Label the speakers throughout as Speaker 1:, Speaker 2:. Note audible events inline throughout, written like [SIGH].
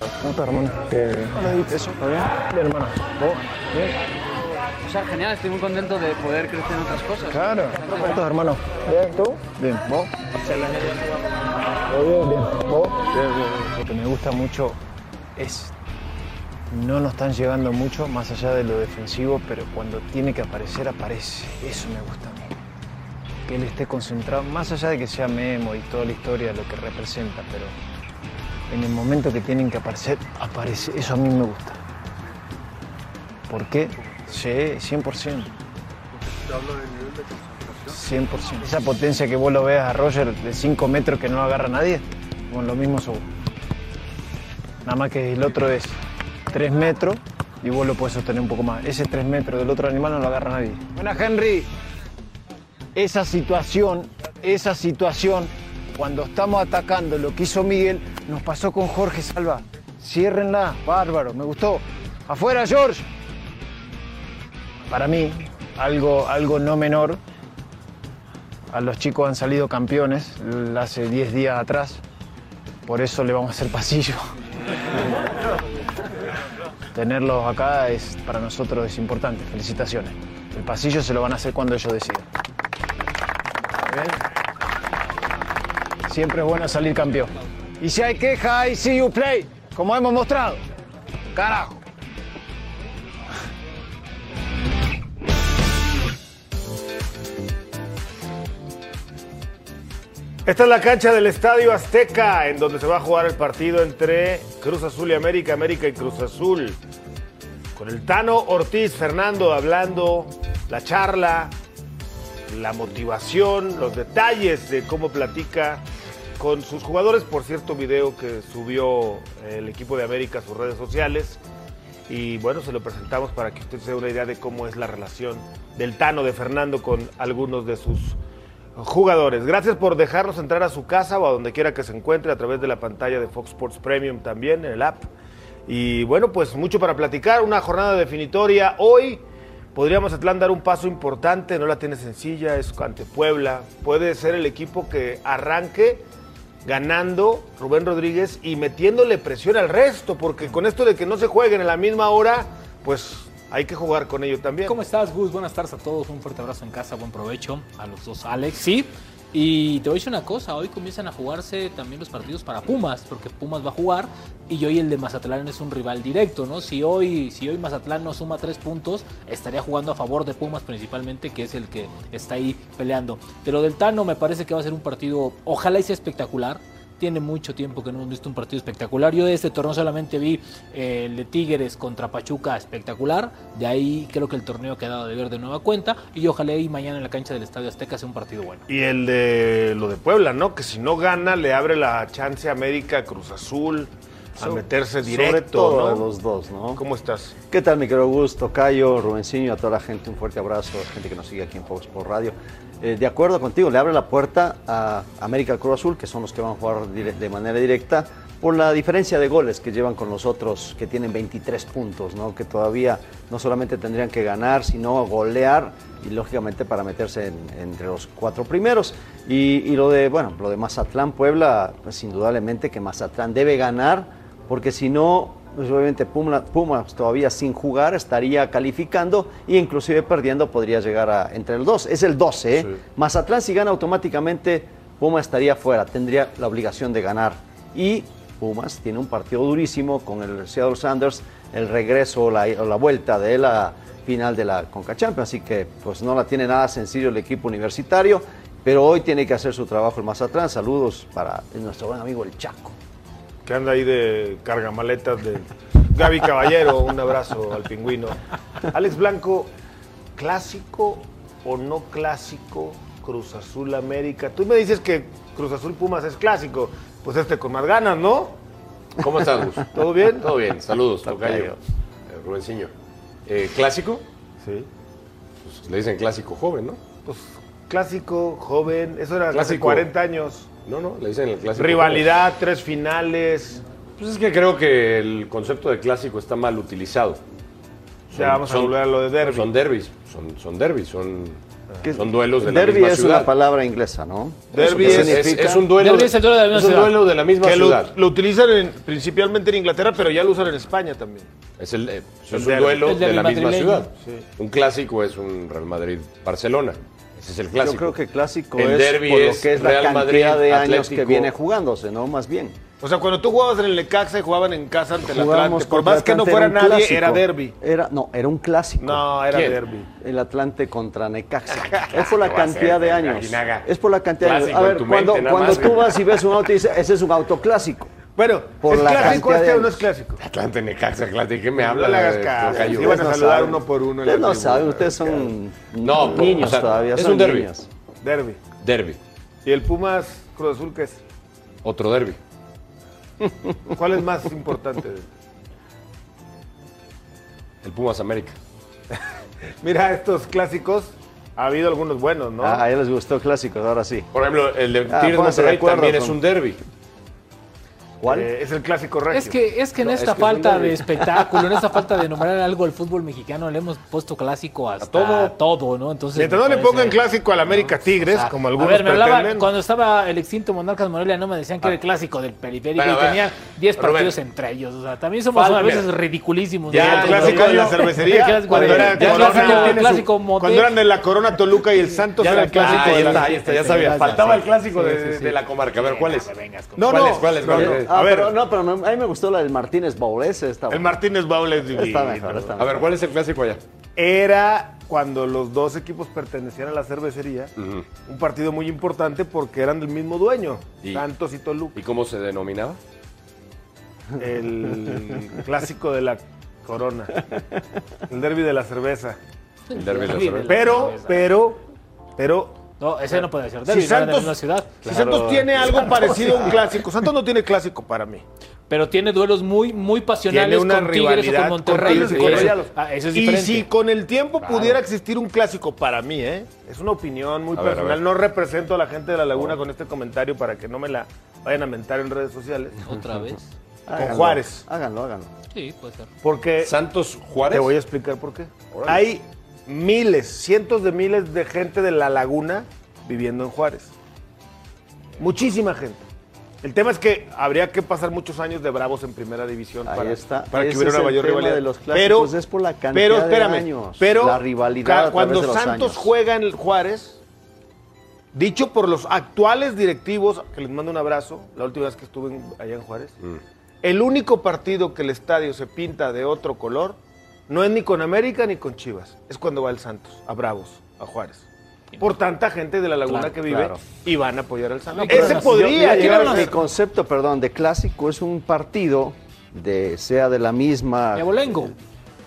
Speaker 1: ¿Cómo estás, hermano? Hola, ¿Eso? ¿Todo bien? Bien, hermano. ¿Vos? ¿Bien?
Speaker 2: O sea, genial, estoy muy contento de poder crecer en otras cosas.
Speaker 1: Claro. ¿Cómo estás, hermano? Bien, ¿tú? Bien. ¿Vos? ¿Todo bien? Bien. ¿Vos? Bien, bien. Lo que me gusta mucho es... No nos están llegando mucho, más allá de lo defensivo, pero cuando tiene que aparecer, aparece. Eso me gusta a mí. Que él esté concentrado, más allá de que sea Memo y toda la historia, lo que representa, pero en el momento que tienen que aparecer, aparece. Eso a mí me gusta. ¿Por qué? Sí, 100%.
Speaker 3: Te hablo de nivel de concentración.
Speaker 1: 100%. Esa potencia que vos lo veas a Roger de 5 metros que no agarra a nadie, bueno, lo mismo seguro. Nada más que el otro es 3 metros y vos lo puedes sostener un poco más. Ese 3 metros del otro animal no lo agarra nadie. Buena, Henry. Esa situación, esa situación, cuando estamos atacando lo que hizo Miguel, nos pasó con Jorge Salva. Ciérrenla, bárbaro, me gustó. Afuera, George. Para mí, algo, algo no menor, a los chicos han salido campeones hace 10 días atrás, por eso le vamos a hacer pasillo. [LAUGHS] Tenerlos acá es, para nosotros es importante, felicitaciones. El pasillo se lo van a hacer cuando ellos decidan. Siempre es bueno salir campeón. Y si hay queja, I see you play, como hemos mostrado. Carajo.
Speaker 3: Esta es la cancha del Estadio Azteca, en donde se va a jugar el partido entre Cruz Azul y América, América y Cruz Azul. Con el Tano Ortiz, Fernando hablando, la charla, la motivación, los detalles de cómo platica con sus jugadores. Por cierto, video que subió el equipo de América a sus redes sociales. Y bueno, se lo presentamos para que usted se dé una idea de cómo es la relación del Tano de Fernando con algunos de sus jugadores. Gracias por dejarnos entrar a su casa o a donde quiera que se encuentre a través de la pantalla de Fox Sports Premium también, en el app. Y bueno, pues mucho para platicar, una jornada definitoria. Hoy podría Mazatlán dar un paso importante, no la tiene sencilla, es ante Puebla. Puede ser el equipo que arranque ganando Rubén Rodríguez y metiéndole presión al resto, porque con esto de que no se jueguen en la misma hora, pues hay que jugar con ello también.
Speaker 4: ¿Cómo estás, Gus? Buenas tardes a todos. Un fuerte abrazo en casa, buen provecho a los dos, Alex. Sí. Y te voy a decir una cosa, hoy comienzan a jugarse también los partidos para Pumas, porque Pumas va a jugar y hoy el de Mazatlán es un rival directo, ¿no? Si hoy, si hoy Mazatlán no suma tres puntos, estaría jugando a favor de Pumas principalmente, que es el que está ahí peleando. De lo del Tano me parece que va a ser un partido, ojalá y sea espectacular, tiene mucho tiempo que no hemos visto un partido espectacular. Yo de este torneo solamente vi eh, el de Tigres contra Pachuca espectacular. De ahí creo que el torneo ha quedado de ver de nueva cuenta. Y ojalá y mañana en la cancha del Estadio Azteca sea un partido bueno.
Speaker 3: Y el de lo de Puebla, ¿no? Que si no gana, le abre la chance a América, Cruz Azul, a
Speaker 5: So-
Speaker 3: meterse
Speaker 5: sobre
Speaker 3: directo,
Speaker 5: todo
Speaker 3: ¿no?
Speaker 5: a los dos, ¿no?
Speaker 3: ¿Cómo estás?
Speaker 5: ¿Qué tal, mi querido Augusto, Cayo, Rubencinho, a toda la gente? Un fuerte abrazo, a la gente que nos sigue aquí en Fox por Radio. Eh, de acuerdo contigo, le abre la puerta a América Cruz Azul, que son los que van a jugar de manera directa, por la diferencia de goles que llevan con los otros, que tienen 23 puntos, ¿no? Que todavía no solamente tendrían que ganar, sino golear y lógicamente para meterse en- entre los cuatro primeros. Y, y lo de, bueno, lo de Mazatlán, Puebla, pues indudablemente que Mazatlán debe ganar, porque si no, pues obviamente Puma- Pumas todavía sin jugar estaría calificando e inclusive perdiendo podría llegar a entre el 2. Es el 12, ¿eh? Mazatlán si gana automáticamente Puma estaría fuera, tendría la obligación de ganar. Y Pumas tiene un partido durísimo con el Seattle Sanders, el regreso o la, o la vuelta de la final de la Conca Champions, así que pues no la tiene nada sencillo el equipo universitario, pero hoy tiene que hacer su trabajo el Mazatlán. Saludos para nuestro buen amigo el Chaco.
Speaker 3: Que anda ahí de cargamaletas de Gaby Caballero, un abrazo al pingüino. Alex Blanco, ¿clásico o no clásico Cruz Azul América? Tú me dices que Cruz Azul Pumas es clásico, pues este con más ganas, ¿no?
Speaker 6: ¿Cómo estás, Gus?
Speaker 3: ¿Todo bien?
Speaker 6: Todo bien, saludos,
Speaker 3: Tocayo.
Speaker 6: Eh, Rubencinho. Eh, ¿Clásico?
Speaker 3: Sí.
Speaker 6: Pues le dicen clásico joven, ¿no?
Speaker 3: Pues clásico, joven, eso era hace
Speaker 6: Clásico.
Speaker 3: 40 años.
Speaker 6: No, no, le dicen el clásico.
Speaker 3: Rivalidad, tres finales.
Speaker 6: Pues es que creo que el concepto de clásico está mal utilizado.
Speaker 3: Ya vamos a volver a lo de derbi.
Speaker 6: Son derbis, son, son derbis, son, son duelos de la
Speaker 5: Derby
Speaker 6: misma
Speaker 5: es
Speaker 6: ciudad.
Speaker 5: una palabra inglesa, ¿no?
Speaker 3: Derbi
Speaker 5: ¿Qué
Speaker 3: es-
Speaker 6: es,
Speaker 5: significa?
Speaker 6: es un duelo,
Speaker 4: Derbi es el duelo de la misma
Speaker 6: es un
Speaker 4: ciudad.
Speaker 6: duelo de la misma
Speaker 3: Que lo,
Speaker 6: ciudad.
Speaker 3: lo utilizan en- principalmente en Inglaterra, pero ya lo usan en España también.
Speaker 6: Es, el, eh, es
Speaker 3: El
Speaker 6: un
Speaker 3: derbi.
Speaker 6: duelo
Speaker 4: El
Speaker 6: de la misma ciudad.
Speaker 3: Sí.
Speaker 6: Un clásico es un Real Madrid-Barcelona. Ese es el clásico.
Speaker 5: Yo creo que clásico
Speaker 6: El
Speaker 5: es por lo que es la cantidad
Speaker 6: Madrid,
Speaker 5: de años que viene jugándose, ¿no? Más bien.
Speaker 3: O sea, cuando tú jugabas en el Necaxa y jugaban en casa ante el
Speaker 5: Jugábamos
Speaker 3: Atlante, por más que no fuera nadie,
Speaker 5: clásico.
Speaker 3: era derby.
Speaker 5: Era, no, era un clásico.
Speaker 3: No, era
Speaker 6: ¿Quién?
Speaker 3: derby.
Speaker 5: El Atlante contra Necaxa. [LAUGHS] Es por la cantidad de años. Es por la cantidad de años. A ver, cuando,
Speaker 6: mente,
Speaker 5: cuando tú vas y ves un auto y dices, ese es un auto clásico.
Speaker 3: Bueno,
Speaker 5: Por
Speaker 3: ¿es
Speaker 5: la
Speaker 3: clásico este
Speaker 5: de
Speaker 3: o no es clásico?
Speaker 6: Atlante, Necaxa, Atlante, ¿qué me
Speaker 3: No
Speaker 6: habla?
Speaker 3: le hagas caso. Sí, van a
Speaker 5: no
Speaker 3: saludar
Speaker 5: saben.
Speaker 3: uno por uno
Speaker 5: Ustedes no saben, ustedes son
Speaker 6: No,
Speaker 5: niños
Speaker 6: o sea,
Speaker 5: todavía.
Speaker 6: es
Speaker 5: son
Speaker 6: un derbi.
Speaker 5: niños.
Speaker 3: Derby.
Speaker 6: Derby,
Speaker 3: ¿Y el Pumas Cruz Azul qué es?
Speaker 6: otro derby. [LAUGHS]
Speaker 3: ¿Cuál es más importante?
Speaker 6: El Pumas América. [LAUGHS]
Speaker 3: Mira, estos clásicos, ha habido algunos buenos, ¿no?
Speaker 5: Ah, a ellos les gustó clásicos, ahora sí.
Speaker 6: Por ejemplo, el de
Speaker 5: Ah,
Speaker 6: Tigres Monterrey también
Speaker 5: con-
Speaker 6: es un derby.
Speaker 5: ¿Cuál?
Speaker 3: Eh, es el clásico regio.
Speaker 4: Es que, es que en
Speaker 6: No,
Speaker 4: esta
Speaker 6: es que
Speaker 4: falta de espectáculo, en esta falta de nombrar algo al fútbol mexicano, le hemos puesto clásico hasta
Speaker 6: todo.
Speaker 4: todo, ¿no? Entonces,
Speaker 3: Mientras no le
Speaker 4: parece-
Speaker 3: pongan clásico al América Tigres,
Speaker 4: Ah,
Speaker 3: como
Speaker 4: a
Speaker 3: algunos
Speaker 4: ver, me hablaba, cuando estaba el extinto Monarcas Morelia, no me decían que era el clásico del periférico
Speaker 6: Pero,
Speaker 4: y
Speaker 6: a
Speaker 4: tenía 10
Speaker 6: Rubén.
Speaker 4: partidos entre ellos. O sea, también somos
Speaker 6: Falta-
Speaker 4: a veces ridiculísimos.
Speaker 6: Ya,
Speaker 4: ¿no?
Speaker 3: el clásico de la cervecería. Cuando era eran de la Corona Toluca y el Santos
Speaker 6: Ya
Speaker 3: era el clásico
Speaker 6: Ah,
Speaker 3: la...
Speaker 6: está, ya está, ya sabía. Faltaba el clásico de, la comarca. A ver, ¿cuál es?
Speaker 3: No,
Speaker 6: ¿Cuál
Speaker 3: no,
Speaker 6: es? ¿Cuál es?
Speaker 3: no,
Speaker 6: ¿Cuál
Speaker 3: no.
Speaker 6: es?
Speaker 5: Ah,
Speaker 3: A ver.
Speaker 5: pero no, pero me- a mí me gustó la del Martínez Baulés. Está
Speaker 3: El
Speaker 5: bueno.
Speaker 3: Martínez Baul es divino.
Speaker 5: Está mejor, está
Speaker 6: A
Speaker 5: mejor.
Speaker 6: ver, ¿cuál es el clásico allá?
Speaker 3: Era cuando los dos equipos pertenecían a la cervecería, un partido muy importante porque eran del mismo dueño,
Speaker 6: Y-
Speaker 3: Santos y Toluca.
Speaker 6: ¿Y cómo se denominaba?
Speaker 3: El clásico de la Corona. El derby de la cerveza.
Speaker 6: El derby de la cerveza.
Speaker 3: Pero,
Speaker 4: cerveza.
Speaker 3: pero, pero
Speaker 4: No, ese no puede ser.
Speaker 3: Si
Speaker 4: Derbi, no era de la
Speaker 3: Santos,
Speaker 4: misma ciudad.
Speaker 3: si Santos tiene algo parecido a un clásico, Santos no tiene clásico para mí.
Speaker 4: Pero tiene duelos muy, muy pasionales
Speaker 3: Tiene una
Speaker 4: con Tigres o con Monterrey.
Speaker 3: Con
Speaker 4: eso- ah, eso es
Speaker 3: y si con el tiempo pudiera existir un clásico para mí, ¿eh? es una opinión muy
Speaker 6: A
Speaker 3: personal.
Speaker 6: ver.
Speaker 3: No represento a la gente de la Laguna con este comentario para que no me la vayan a mentar en redes sociales.
Speaker 4: Otra vez. [LAUGHS]
Speaker 5: Háganlo,
Speaker 3: Juárez.
Speaker 5: Háganlo, háganlo.
Speaker 4: Sí, puede ser.
Speaker 3: Porque
Speaker 6: Santos Juárez.
Speaker 3: te voy a explicar por qué. Hay miles, cientos de miles de gente de la Laguna viviendo en Juárez. Muchísima gente. El tema es que habría que pasar muchos años de bravos en primera división
Speaker 5: Ahí
Speaker 3: para,
Speaker 5: está.
Speaker 3: para que
Speaker 5: Ese
Speaker 3: hubiera una mayor
Speaker 5: tema
Speaker 3: rivalidad.
Speaker 5: de los
Speaker 3: pero,
Speaker 5: es por la cantidad
Speaker 3: pero
Speaker 5: de
Speaker 3: espérame,
Speaker 5: años,
Speaker 3: pero
Speaker 5: la rivalidad
Speaker 3: cuando
Speaker 5: de los
Speaker 3: Santos
Speaker 5: años.
Speaker 3: juega en el Juárez, dicho por los actuales directivos, que les mando un abrazo, la última vez que estuve en- allá en Juárez, el único partido que el estadio se pinta de otro color no es ni con América ni con Chivas, es cuando va el Santos, a Bravos, a Juárez. Por tanta gente de la laguna
Speaker 4: Claro,
Speaker 3: que vive
Speaker 5: claro.
Speaker 3: y van a apoyar al Santos.
Speaker 4: No,
Speaker 3: Ese
Speaker 4: no,
Speaker 3: podría
Speaker 5: Yo-
Speaker 3: llegar a
Speaker 5: Mi concepto, perdón, de clásico es un partido de sea de la misma
Speaker 4: De Abolengo.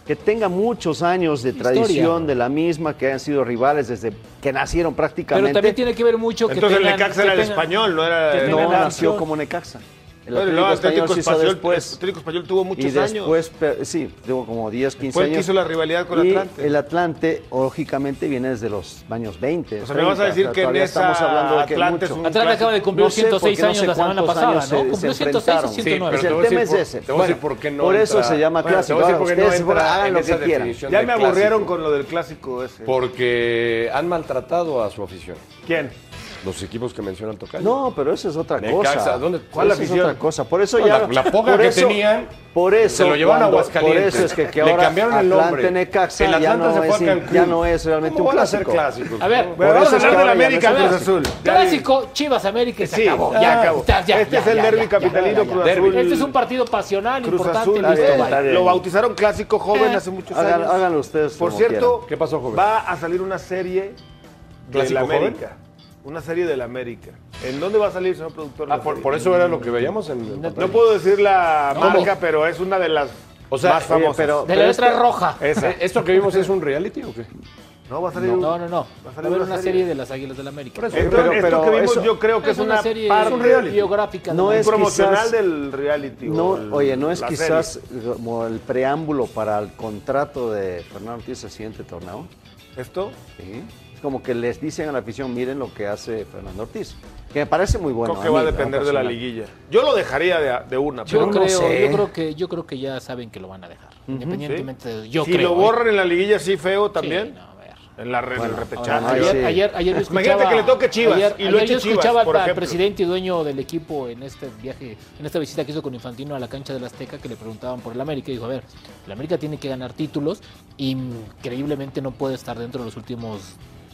Speaker 5: que tenga muchos años de
Speaker 4: Historia.
Speaker 5: tradición de la misma, que hayan sido rivales desde que nacieron prácticamente.
Speaker 4: Pero también tiene que ver mucho que
Speaker 3: Entonces el Necaxa
Speaker 4: que
Speaker 3: era el
Speaker 4: tengan-
Speaker 3: español, no era
Speaker 4: que
Speaker 3: el-
Speaker 5: no nació como Necaxa. El Atlético
Speaker 3: no, Atlético
Speaker 5: Español se hizo
Speaker 3: Español,
Speaker 5: después.
Speaker 3: Atlético Español tuvo muchos
Speaker 5: y
Speaker 3: años.
Speaker 5: después, pe- sí, tuvo como 10, 15
Speaker 3: Fue el que
Speaker 5: años.
Speaker 3: hizo la rivalidad con
Speaker 5: y
Speaker 3: Atlante.
Speaker 5: El Atlante, lógicamente, viene desde los años 20.
Speaker 3: O sea, me vas a
Speaker 5: 30,
Speaker 3: decir
Speaker 5: o sea,
Speaker 3: que en esa
Speaker 5: estamos hablando de que
Speaker 3: Atlante es
Speaker 5: mucho.
Speaker 3: un
Speaker 4: Atlante acaba de cumplir
Speaker 5: No sé,
Speaker 4: 106
Speaker 5: porque no
Speaker 4: años
Speaker 5: sé
Speaker 4: la semana pasada,
Speaker 5: años
Speaker 4: ¿no?
Speaker 5: se-
Speaker 4: Cumplió
Speaker 5: se
Speaker 4: 106 o
Speaker 5: enfrentaron.
Speaker 4: 109.
Speaker 6: pero
Speaker 5: Pues
Speaker 6: te
Speaker 5: el tema es
Speaker 6: por-
Speaker 5: ese.
Speaker 6: te voy a decir por qué no
Speaker 5: por eso
Speaker 6: entra-
Speaker 5: se llama
Speaker 6: Bueno, te
Speaker 5: clásico.
Speaker 6: voy a decir
Speaker 5: Ahora,
Speaker 6: por qué no
Speaker 5: ustedes hagan lo que quieran.
Speaker 3: Ya me aburrieron con lo del clásico ese.
Speaker 6: Porque han maltratado a su afición.
Speaker 3: ¿Quién?
Speaker 6: Los equipos que menciona el tocayo.
Speaker 5: No, pero eso es otra
Speaker 6: Necaxa,
Speaker 5: cosa.
Speaker 6: ¿dónde-
Speaker 3: cuál
Speaker 5: Eso es otra cosa. Por eso
Speaker 6: No,
Speaker 5: ya.
Speaker 6: la- la poca
Speaker 5: por
Speaker 6: que
Speaker 5: eso-
Speaker 6: tenían,
Speaker 5: Por eso.
Speaker 6: se lo llevaron a Aguascalientes.
Speaker 5: Por eso es que, que
Speaker 6: Le
Speaker 5: ahora
Speaker 6: cambiaron el nombre.
Speaker 5: Necaxa
Speaker 6: El
Speaker 5: ya
Speaker 6: Atlante
Speaker 5: no,
Speaker 6: se fue
Speaker 5: es,
Speaker 6: a Cancún.
Speaker 5: ya no es realmente
Speaker 6: ¿Cómo
Speaker 5: un
Speaker 6: van a ser
Speaker 5: clásico.
Speaker 6: clásicos?
Speaker 4: A ver,
Speaker 5: Por
Speaker 3: vamos
Speaker 5: eso
Speaker 3: a
Speaker 5: es
Speaker 3: hablar
Speaker 5: que
Speaker 3: de la
Speaker 5: ahora
Speaker 3: América
Speaker 5: no
Speaker 3: Cruz Azul.
Speaker 4: Clásico, Chivas América y se
Speaker 3: Sí,
Speaker 4: acabó.
Speaker 3: ya
Speaker 4: Ya,
Speaker 3: acabó.
Speaker 4: ya,
Speaker 3: Este
Speaker 4: ya,
Speaker 3: es el
Speaker 4: ya,
Speaker 3: capitalino. Cruz. Azul.
Speaker 4: Este es un partido pasional, importante.
Speaker 3: Lo bautizaron clásico joven hace muchos
Speaker 5: hagan-
Speaker 3: años.
Speaker 5: háganlo ustedes
Speaker 3: Por cierto.
Speaker 6: ¿Qué pasó, joven?
Speaker 3: va a salir una serie de
Speaker 6: ¿Clásico
Speaker 3: la
Speaker 6: joven?
Speaker 3: América. Una serie de la América. ¿En dónde va a salir, señor productor?
Speaker 6: Ah,
Speaker 3: la
Speaker 6: por, eso era lo que veíamos en el
Speaker 3: No puedo decir la
Speaker 6: ¿Cómo?
Speaker 3: marca, pero es una de las
Speaker 6: O sea,
Speaker 3: más
Speaker 6: eh,
Speaker 3: famosas.
Speaker 5: pero-
Speaker 4: De la letra roja.
Speaker 3: Esa.
Speaker 6: Eh, ¿Esto que vimos es un reality o qué?
Speaker 3: No, va a salir
Speaker 4: No,
Speaker 3: un-
Speaker 4: no, no.
Speaker 3: Va
Speaker 4: Va
Speaker 3: a salir
Speaker 4: haber
Speaker 3: una
Speaker 4: una
Speaker 3: serie.
Speaker 4: serie de las Águilas del América.
Speaker 3: Esto,
Speaker 5: Pero-
Speaker 3: esto
Speaker 5: pero
Speaker 3: que vimos
Speaker 5: eso-
Speaker 3: yo creo que es, una,
Speaker 4: serie
Speaker 3: parte
Speaker 4: biográfica.
Speaker 5: No
Speaker 4: de-
Speaker 5: es
Speaker 3: promocional
Speaker 5: quizás-
Speaker 3: del reality.
Speaker 5: No,
Speaker 3: el-
Speaker 5: oye, no es
Speaker 3: la
Speaker 5: quizás como el preámbulo para el contrato de Fernando Ortiz el siguiente torneo.
Speaker 3: ¿Esto?
Speaker 5: Sí. Como que les dicen a la afición, miren lo que hace Fernando Ortiz. Que me parece muy bueno.
Speaker 3: Creo que
Speaker 5: a
Speaker 3: va a
Speaker 5: mí,
Speaker 3: depender
Speaker 5: ¿no?
Speaker 3: de la liguilla. Yo lo dejaría de, de una.
Speaker 4: Yo
Speaker 3: pero
Speaker 5: no
Speaker 4: creo,
Speaker 5: sé.
Speaker 4: yo creo que yo creo que ya saben que lo van a dejar, independientemente de yo
Speaker 3: si
Speaker 4: creo.
Speaker 3: lo
Speaker 4: ¿eh?
Speaker 3: borran en la liguilla así feo
Speaker 4: Sí,
Speaker 3: también.
Speaker 4: no, a ver.
Speaker 3: En la re- en el
Speaker 5: Bueno,
Speaker 3: repechaje.
Speaker 4: Ayer,
Speaker 5: sí.
Speaker 4: ayer, ayer yo escuchaba,
Speaker 3: Imagínate que le toque Chivas
Speaker 4: ayer,
Speaker 3: y lo
Speaker 4: ayer yo
Speaker 3: Chivas,
Speaker 4: escuchaba
Speaker 3: por
Speaker 4: al presidente y dueño del equipo en este viaje, en esta visita que hizo con Infantino a la cancha del Azteca, que le preguntaban por el América y dijo, a ver, el América tiene que ganar títulos increíblemente no puede estar dentro de los últimos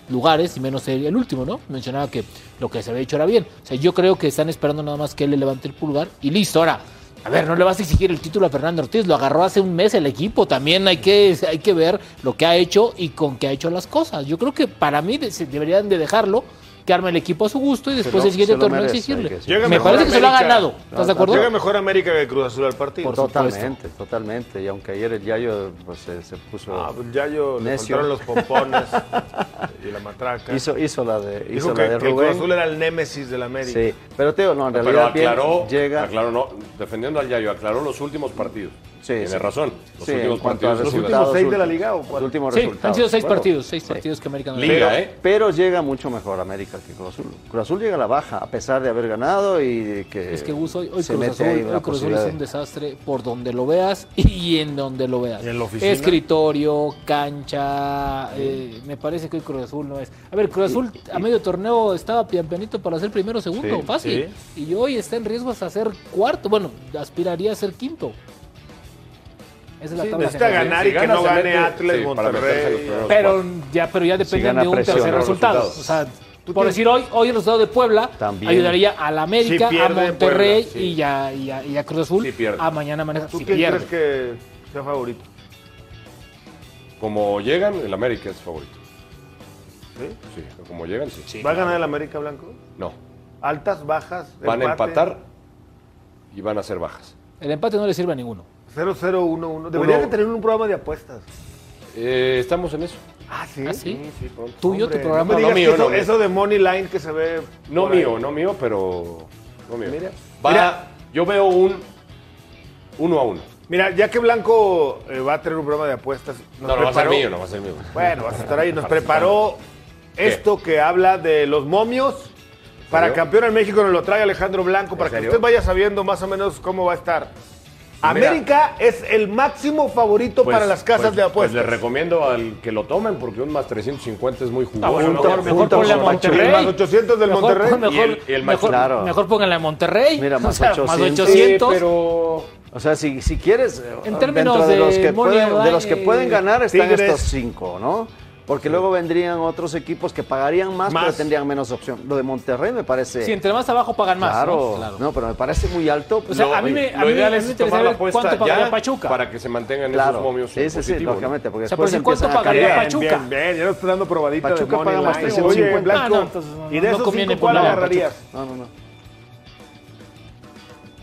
Speaker 4: lugares y menos el, último, ¿no? Mencionaba que lo que se había hecho era bien. O sea, yo creo que están esperando nada más que él le levante el pulgar y listo. Ahora, a ver, no le vas a exigir el título a Fernando Ortiz, lo agarró hace un mes el equipo. También hay que, hay que ver lo que ha hecho y con qué ha hecho las cosas. Yo creo que para mí deberían de dejarlo, que arme el equipo a su gusto y después
Speaker 5: lo-
Speaker 4: el siguiente torneo
Speaker 5: merece,
Speaker 4: exigirle.
Speaker 5: que
Speaker 4: Me
Speaker 3: mejor
Speaker 4: parece que se lo ha
Speaker 3: América.
Speaker 4: ganado. ¿Estás de acuerdo?
Speaker 3: Llega mejor América que Cruz Azul al partido.
Speaker 4: Por supuesto.
Speaker 5: Totalmente, totalmente. Y aunque ayer el Yayo pues, se, se puso.
Speaker 3: Ah, pues ya yo le
Speaker 5: Necio.
Speaker 3: faltaron los pompones [LAUGHS] y la matraca.
Speaker 5: hizo, hizo la de,
Speaker 3: Dijo
Speaker 5: hizo
Speaker 3: que,
Speaker 5: la de
Speaker 3: que el Cruz
Speaker 5: Rubén.
Speaker 3: Azul era el némesis del América.
Speaker 5: Sí, pero Teo, no, en
Speaker 6: Pero
Speaker 5: realidad bien,
Speaker 6: aclaró,
Speaker 5: llega.
Speaker 6: aclaró, no, defendiendo al Yayo, aclaró los últimos partidos.
Speaker 5: Sí,
Speaker 6: Tiene
Speaker 5: sí.
Speaker 6: razón. Los
Speaker 5: Sí,
Speaker 6: últimos partidos.
Speaker 3: ¿Los últimos seis de la liga o
Speaker 5: Los
Speaker 3: cuál?
Speaker 5: últimos
Speaker 4: Sí,
Speaker 5: resultados.
Speaker 4: han sido seis
Speaker 5: Bueno,
Speaker 4: partidos, seis
Speaker 5: sí.
Speaker 4: partidos que América no
Speaker 6: Liga. ¿eh?
Speaker 5: Pero llega mucho mejor América que Cruz Azul. Cruz Azul llega a la baja, a pesar de haber ganado y que.
Speaker 4: Es que Gus, hoy, hoy
Speaker 5: se
Speaker 4: Cruz
Speaker 5: mete
Speaker 4: Azul,
Speaker 5: ahí una
Speaker 4: hoy Cruz Azul es un desastre por donde lo veas [LAUGHS] y en donde lo veas.
Speaker 3: ¿Y en la oficina?
Speaker 4: Escritorio, cancha, eh, me parece que hoy Cruz Azul no es. A ver, Cruz Azul a medio torneo estaba pian pianito para ser primero o segundo,
Speaker 5: Sí,
Speaker 4: fácil. Y hoy está en riesgo hasta ser cuarto, bueno, aspiraría a ser quinto. Esa es la
Speaker 3: Sí,
Speaker 4: tabla
Speaker 3: necesita
Speaker 4: general.
Speaker 3: ganar
Speaker 6: Si
Speaker 3: y que
Speaker 6: gana,
Speaker 3: no
Speaker 6: se
Speaker 3: gane
Speaker 6: mete-
Speaker 3: Atlas,
Speaker 6: sí, para meterse en los
Speaker 3: Monterrey.
Speaker 6: primeros
Speaker 4: Pero ya, pero ya dependen
Speaker 5: gana
Speaker 4: de un
Speaker 5: presión,
Speaker 4: tercer
Speaker 5: los
Speaker 4: resultado.
Speaker 6: resultados.
Speaker 4: O sea, por decir hoy, hoy el resultado de Puebla
Speaker 5: También.
Speaker 4: ayudaría a la América,
Speaker 3: Si
Speaker 4: a
Speaker 3: pierde
Speaker 4: Monterrey
Speaker 3: Puebla, sí.
Speaker 4: y, ya, y, a, y a Cruz Azul
Speaker 6: Si pierde.
Speaker 4: a mañana maneja.
Speaker 3: ¿Tú
Speaker 4: Si
Speaker 3: quién
Speaker 4: pierde.
Speaker 3: crees que sea favorito?
Speaker 6: Como llegan, el América es favorito.
Speaker 3: ¿Sí?
Speaker 6: Sí, como llegan, sí.
Speaker 3: ¿Va a ganar el América Blanco?
Speaker 6: No.
Speaker 3: ¿Altas, bajas?
Speaker 6: Van a
Speaker 3: empate?
Speaker 6: empatar y van a ser bajas.
Speaker 4: El empate no le sirve a ninguno.
Speaker 3: 0-0-1-1. Debería
Speaker 6: Uno-
Speaker 3: de tener un programa de apuestas.
Speaker 6: Eh, estamos en eso.
Speaker 3: Ah, sí.
Speaker 4: ¿Ah, sí?
Speaker 6: sí, pronto.
Speaker 4: Tuyo,
Speaker 3: Hombre,
Speaker 4: tu programa.
Speaker 3: No,
Speaker 6: No,
Speaker 3: digas
Speaker 6: mío,
Speaker 3: que eso,
Speaker 6: no, mío.
Speaker 3: eso de Money Line que se ve.
Speaker 6: No
Speaker 3: ahí.
Speaker 6: mío, no mío, pero. No mío.
Speaker 3: Mira.
Speaker 6: Va-
Speaker 3: Mira.
Speaker 6: Yo veo un uno a uno.
Speaker 3: Mira, ya que Blanco eh, va a tener un programa de apuestas. nos
Speaker 6: No, no va a ser mío, no va a ser mío.
Speaker 3: Bueno, vas a estar ahí. Nos preparó esto que habla de los momios. Para campeón en México nos lo trae Alejandro Blanco para que usted vaya sabiendo más o menos cómo va a estar.
Speaker 6: Mira.
Speaker 3: América es el máximo favorito
Speaker 6: Pues-
Speaker 3: para las casas
Speaker 6: pues-
Speaker 3: de apuestas.
Speaker 6: Pues les recomiendo al que lo tomen porque un más 350 es muy jugoso.
Speaker 4: Ah, bueno,
Speaker 6: ¿no?
Speaker 4: mejor, mejor ponle a Monterrey.
Speaker 3: El más 800 del
Speaker 4: Mejor-
Speaker 3: Monterrey.
Speaker 4: Mejor,
Speaker 6: Y el- y el más-
Speaker 4: mejor,
Speaker 5: Claro.
Speaker 4: mejor pónganle a Monterrey.
Speaker 5: Mira, [LAUGHS] más
Speaker 4: O sea,
Speaker 5: 800.
Speaker 4: 800.
Speaker 6: Sí, pero
Speaker 5: O sea, si, si quieres,
Speaker 4: En términos
Speaker 5: dentro de,
Speaker 4: de
Speaker 5: los que pueden, de los que pueden ganar están
Speaker 3: Tigres.
Speaker 5: estos cinco, ¿no? Porque luego vendrían otros equipos que pagarían más,
Speaker 3: Más.
Speaker 5: pero tendrían menos opción. Lo de Monterrey me parece.
Speaker 4: Si entre más abajo pagan más.
Speaker 5: claro,
Speaker 4: ¿no? Claro.
Speaker 5: no, pero me parece muy alto.
Speaker 4: O sea,
Speaker 6: lo-
Speaker 4: a mí me- a
Speaker 6: lo
Speaker 4: mí
Speaker 6: ideal
Speaker 4: me
Speaker 6: es
Speaker 4: interesa
Speaker 6: tomar la
Speaker 4: ver
Speaker 6: apuesta
Speaker 4: cuánto pagaría
Speaker 6: ya
Speaker 4: Pachuca.
Speaker 6: para que se mantengan
Speaker 5: claro,
Speaker 6: esos momios
Speaker 5: sí, sí, sí, lógicamente, porque
Speaker 4: O sea,
Speaker 5: después
Speaker 4: cuánto pagaría. Pachuca.
Speaker 3: Bien, bien, ya nos está dando probadita
Speaker 5: Pachuca
Speaker 3: de
Speaker 5: paga más
Speaker 3: Line.
Speaker 5: 350.
Speaker 3: Oye, Blanco,
Speaker 4: Ah, no, entonces no,
Speaker 3: y de
Speaker 4: no
Speaker 3: esos
Speaker 4: conviene
Speaker 3: cinco, ¿cuál agarrarías?
Speaker 5: No, no, no.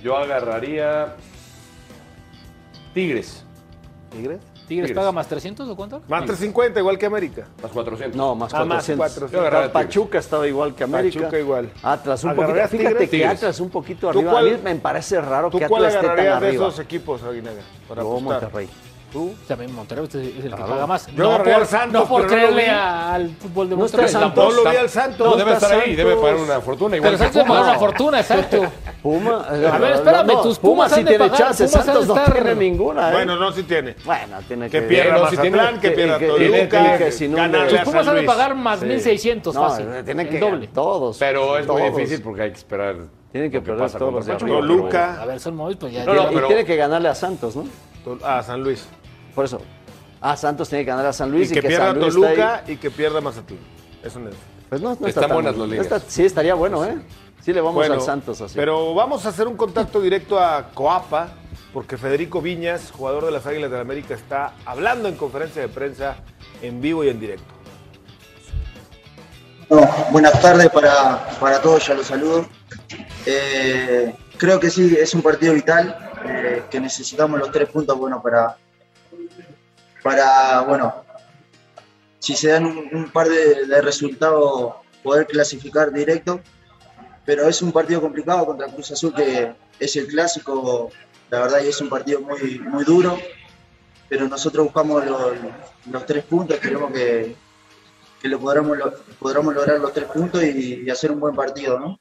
Speaker 6: Yo agarraría Tigres,
Speaker 3: ¿Tigres?
Speaker 4: ¿Tigres paga más 300 o cuánto?
Speaker 3: Más 350, igual que América.
Speaker 6: más 400.
Speaker 5: No, más
Speaker 3: Ah, más
Speaker 5: 400.
Speaker 3: 400.
Speaker 6: Yo agarraría Tigres.
Speaker 5: Pachuca estaba igual que América.
Speaker 3: Pachuca igual.
Speaker 5: Atlas un poquito.
Speaker 3: ¿Agarrarías
Speaker 5: Fíjate
Speaker 3: Tigres?
Speaker 5: que. Atlas un poquito
Speaker 3: ¿Tú
Speaker 5: arriba.
Speaker 3: cuál-
Speaker 5: A mí me parece raro
Speaker 3: ¿Tú
Speaker 5: que
Speaker 3: cuál
Speaker 5: Atlas esté tan
Speaker 3: agarrarías de
Speaker 5: arriba.
Speaker 3: esos equipos, Aguinaga? Para
Speaker 5: Yo,
Speaker 3: apostar?
Speaker 5: Monterrey.
Speaker 3: ¿Tú?
Speaker 4: También Monterrey es el que paga más.
Speaker 3: Yo
Speaker 4: no por,
Speaker 3: al Santos,
Speaker 4: no por
Speaker 3: no
Speaker 4: creerle a- al fútbol de
Speaker 5: No
Speaker 4: Monterrey.
Speaker 5: Santos.
Speaker 3: No lo vi al Santos.
Speaker 6: No, debe estar ahí, debe
Speaker 5: Santos.
Speaker 6: pagar una fortuna igual
Speaker 4: Pero Santos paga una fortuna, exacto.
Speaker 5: Puma.
Speaker 4: A ver, espérame, tus Pumas
Speaker 5: sí
Speaker 4: de
Speaker 5: tiene
Speaker 4: pagar,
Speaker 5: chance.
Speaker 4: Pumas han de
Speaker 5: Santos no tiene ninguna, ¿eh?
Speaker 3: Bueno, no, sí tiene.
Speaker 5: Bueno, tiene
Speaker 3: Que
Speaker 5: que...
Speaker 3: pierda
Speaker 6: no,
Speaker 3: Mazatlán,
Speaker 6: tiene-
Speaker 3: que pierda
Speaker 5: que-
Speaker 3: Toluca,
Speaker 4: Tus
Speaker 3: a
Speaker 4: Pumas han de pagar más 1600
Speaker 5: No,
Speaker 4: fácil.
Speaker 5: tienen
Speaker 4: el
Speaker 5: que
Speaker 4: doble.
Speaker 5: todos.
Speaker 6: Pero es muy difícil porque hay que esperar.
Speaker 5: Tienen que perder todos los.
Speaker 3: Toluca.
Speaker 4: A ver, son móviles, pues ya.
Speaker 6: No, no,
Speaker 5: y
Speaker 6: pero-
Speaker 5: tiene que ganarle a Santos, ¿no?
Speaker 3: A San Luis.
Speaker 5: Por eso. Ah, Santos tiene que ganar a San Luis
Speaker 3: Y
Speaker 5: y,
Speaker 3: que, pierda
Speaker 5: San Luis está
Speaker 3: Toluca
Speaker 5: ahí.
Speaker 3: y que pierda Mazatlán. Eso no es.
Speaker 5: Pues no, no está
Speaker 6: Están
Speaker 5: tan-
Speaker 6: buenas las
Speaker 5: no está- sí, estaría bueno, ¿eh? Sí le vamos
Speaker 3: Bueno,
Speaker 5: al Santos así.
Speaker 3: Pero vamos a hacer un contacto directo a Coapa, porque Federico Viñas, jugador de las Águilas del América, está hablando en conferencia de prensa en vivo y en directo.
Speaker 7: No, buenas tardes para, para todos, ya los saludo. Eh, creo que sí, es un partido vital. Eh, que necesitamos los tres puntos, bueno, para, para bueno, si se dan un, par de, resultados, poder clasificar directo. Pero es un partido complicado contra Cruz Azul, que es el clásico, la verdad, y es un partido muy, muy duro. Pero nosotros buscamos los, los tres puntos, queremos que, que lo podamos, podamos lograr los tres puntos y, y hacer un buen partido, ¿no?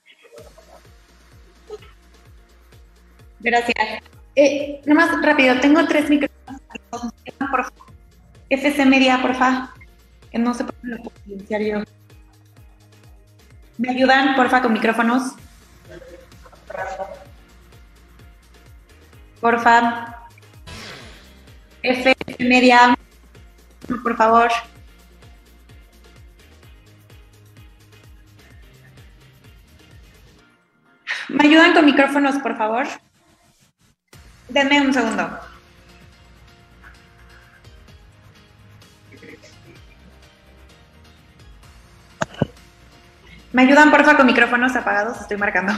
Speaker 8: Gracias. Eh, nomás rápido, tengo tres micrófonos. Por favor. FC Media, por. Que no se puede silenciar yo. ¿Me ayudan, porfa, con micrófonos? Porfa. FC Media, por favor. ¿Me ayudan con micrófonos, por favor? Denme un segundo. ¿Me ayudan, porfa, con micrófonos apagados? Estoy marcando.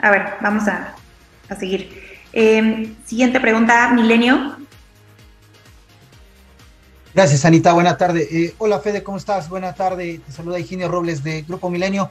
Speaker 8: A ver, vamos a, a seguir. Eh, siguiente pregunta, Milenio.
Speaker 9: Gracias, Anita. Buena tarde. Eh, hola, Fede, ¿cómo estás? Buena tarde. Te saluda Higinio Robles de Grupo Milenio.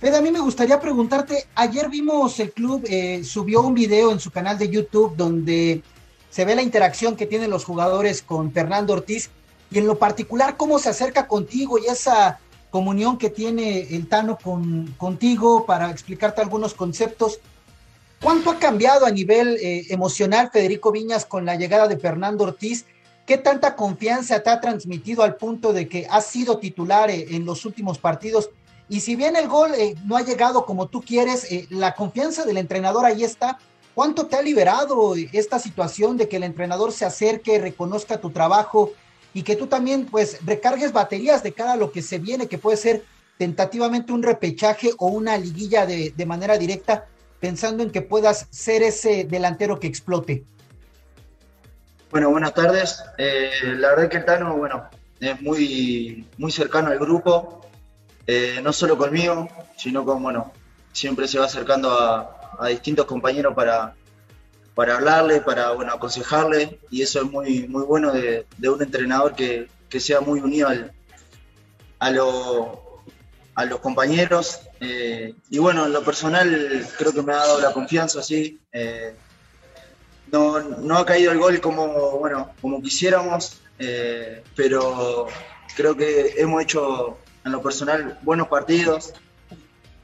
Speaker 9: Fede, a mí me gustaría preguntarte, ayer vimos el club, eh, subió un video en su canal de YouTube donde se ve la interacción que tienen los jugadores con Fernando Ortiz y en lo particular cómo se acerca contigo y esa comunión que tiene el Tano con, contigo para explicarte algunos conceptos. ¿Cuánto ha cambiado a nivel eh, emocional Federico Viñas con la llegada de Fernando Ortiz? ¿Qué tanta confianza te ha transmitido al punto de que has sido titular eh, en los últimos partidos? Y si bien el gol eh, no ha llegado como tú quieres, eh, la confianza del entrenador ahí está. ¿Cuánto te ha liberado esta situación de que el entrenador se acerque, reconozca tu trabajo y que tú también pues recargues baterías de cara a lo que se viene, que puede ser tentativamente un repechaje o una liguilla de, manera directa, pensando en que puedas ser ese delantero que explote?
Speaker 7: Bueno, buenas tardes. Eh, la verdad que el Tano, bueno, es muy, muy cercano al grupo, eh, no solo conmigo, sino con, bueno, siempre se va acercando a, distintos compañeros para, para hablarle, para, bueno, aconsejarle, y eso es muy, muy bueno de, un entrenador que, que, sea muy unido a, a los compañeros. Eh, y bueno, en lo personal creo que me ha dado la confianza, sí. Eh, no, no, ha caído el gol como, bueno, como quisiéramos, pero creo que hemos hecho en lo personal buenos partidos.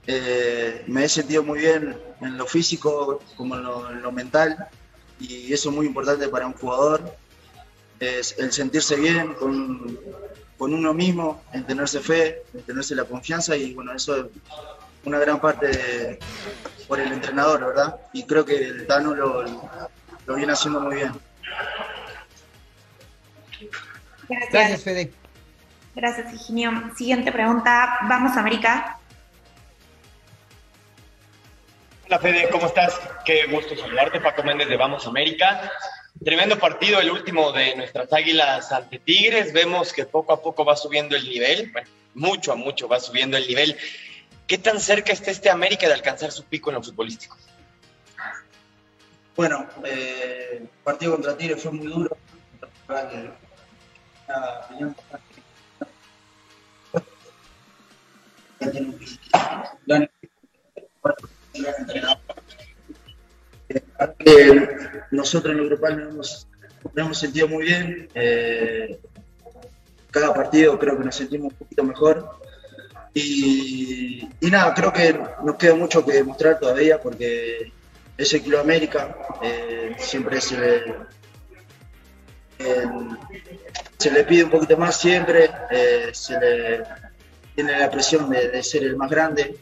Speaker 7: Eh, me he sentido muy bien en lo físico como en lo, en lo, mental y eso es muy importante para un jugador, es el sentirse bien con, con uno mismo, en tenerse fe, en tenerse la confianza y bueno, eso es una gran parte por el entrenador, ¿verdad? Y creo que el Tano lo, lo viene haciendo muy bien.
Speaker 8: Gracias
Speaker 9: Fede.
Speaker 8: Gracias, Higinio. Siguiente pregunta. Vamos, América.
Speaker 10: Hola, Fede, ¿cómo estás? Qué gusto saludarte. Paco Méndez de Vamos América. Tremendo partido, el último de nuestras águilas ante Tigres. Vemos que poco a poco va subiendo el nivel. Bueno, mucho a mucho va subiendo el nivel. ¿Qué tan cerca está este América de alcanzar su pico en lo futbolístico?
Speaker 7: Bueno, eh, el partido contra Tigres fue muy duro. Nosotros en el grupal nos hemos, nos hemos sentido muy bien. Eh, cada partido creo que nos sentimos un poquito mejor. Y, nada, creo que nos queda mucho que demostrar todavía porque ese Kilo América eh, siempre se le, eh, se le pide un poquito más siempre, se le tiene la presión de, de ser el más grande,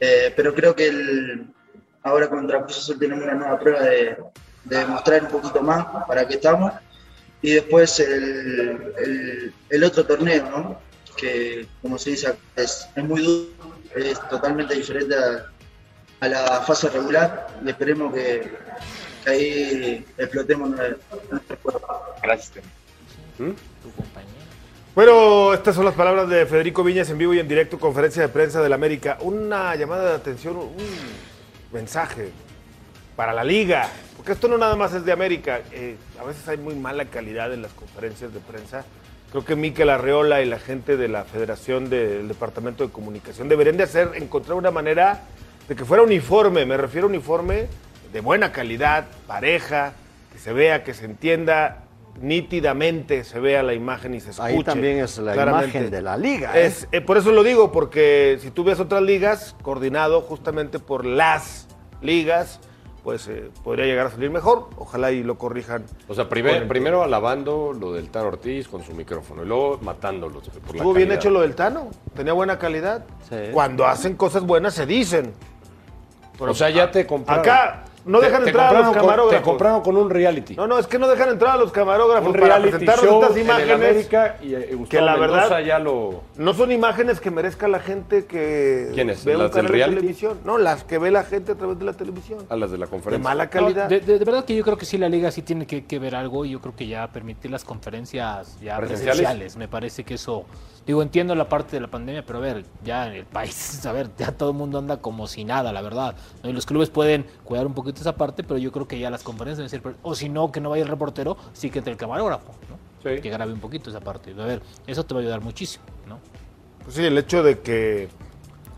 Speaker 7: eh, pero creo que el, ahora contra Cruz Azul tenemos una nueva prueba de, de, demostrar un poquito más para qué estamos y después el, el, el, otro torneo, ¿no? que como se dice es, es muy duro, es totalmente diferente a, a la fase regular y esperemos que, que ahí explotemos nuestro juego.
Speaker 10: Gracias.
Speaker 3: ¿Mm? Bueno, estas son las palabras de Federico Viñas en vivo y en directo, conferencia de prensa del América. Una llamada de atención, un mensaje para la liga, porque esto no nada más es de América, eh, a veces hay muy mala calidad en las conferencias de prensa. Creo que Miquel Arreola y la gente de la Federación del Departamento de Comunicación deberían de hacer, encontrar una manera de que fuera uniforme, me refiero a uniforme de buena calidad, pareja, que se vea, que se entienda nítidamente, se vea la imagen y se escuche.
Speaker 5: Ahí también es la
Speaker 3: claramente.
Speaker 5: imagen de la liga. ¿eh?
Speaker 3: Es, eh, por eso lo digo, porque si tú ves otras ligas, coordinado justamente por las ligas, pues eh, podría llegar a salir mejor. Ojalá y lo corrijan.
Speaker 6: O sea, primer- primero alabando lo del Tano Ortiz con su micrófono y luego la
Speaker 3: Estuvo bien hecho lo del Tano, tenía buena calidad. Cuando hacen cosas buenas se dicen. Pero
Speaker 6: O sea, ya te compraron.
Speaker 3: Acá no dejan
Speaker 6: te
Speaker 3: entrar a los
Speaker 6: con-
Speaker 3: camarógrafos.
Speaker 6: Te compraron con un reality.
Speaker 3: No, no, es que no dejan entrar a los camarógrafos
Speaker 6: Un
Speaker 3: para
Speaker 6: show
Speaker 3: estas
Speaker 6: en el
Speaker 3: imágenes.
Speaker 6: América y, eh,
Speaker 3: que la
Speaker 6: Mendoza
Speaker 3: verdad
Speaker 6: ya lo...
Speaker 3: no son imágenes que merezca la gente que
Speaker 6: ¿Quiénes?
Speaker 3: ve un
Speaker 6: ¿Las del
Speaker 3: canal de
Speaker 6: reality?
Speaker 3: televisión. No, las que ve la gente a través de la televisión.
Speaker 6: A las de la
Speaker 3: De
Speaker 6: conferencia.
Speaker 3: mala calidad.
Speaker 4: No, de, de- de verdad que yo creo que sí la liga sí tiene que, que ver algo y yo creo que ya permitir las conferencias ya
Speaker 6: ¿Presenciales?
Speaker 4: presenciales. Me parece que eso, digo, entiendo la parte de la pandemia, pero a ver, ya en el país, [LAUGHS] a ver, ya todo el mundo anda como si nada, la verdad. ¿no? Y los clubes pueden cuidar un poquito esa parte, pero yo creo que ya las conferencias deben ser, o si no, que no vaya el reportero, sí que entre el camarógrafo, ¿no? Que grabe un poquito esa parte. A ver, eso te va a ayudar muchísimo, ¿no?
Speaker 3: Pues sí, el hecho de que.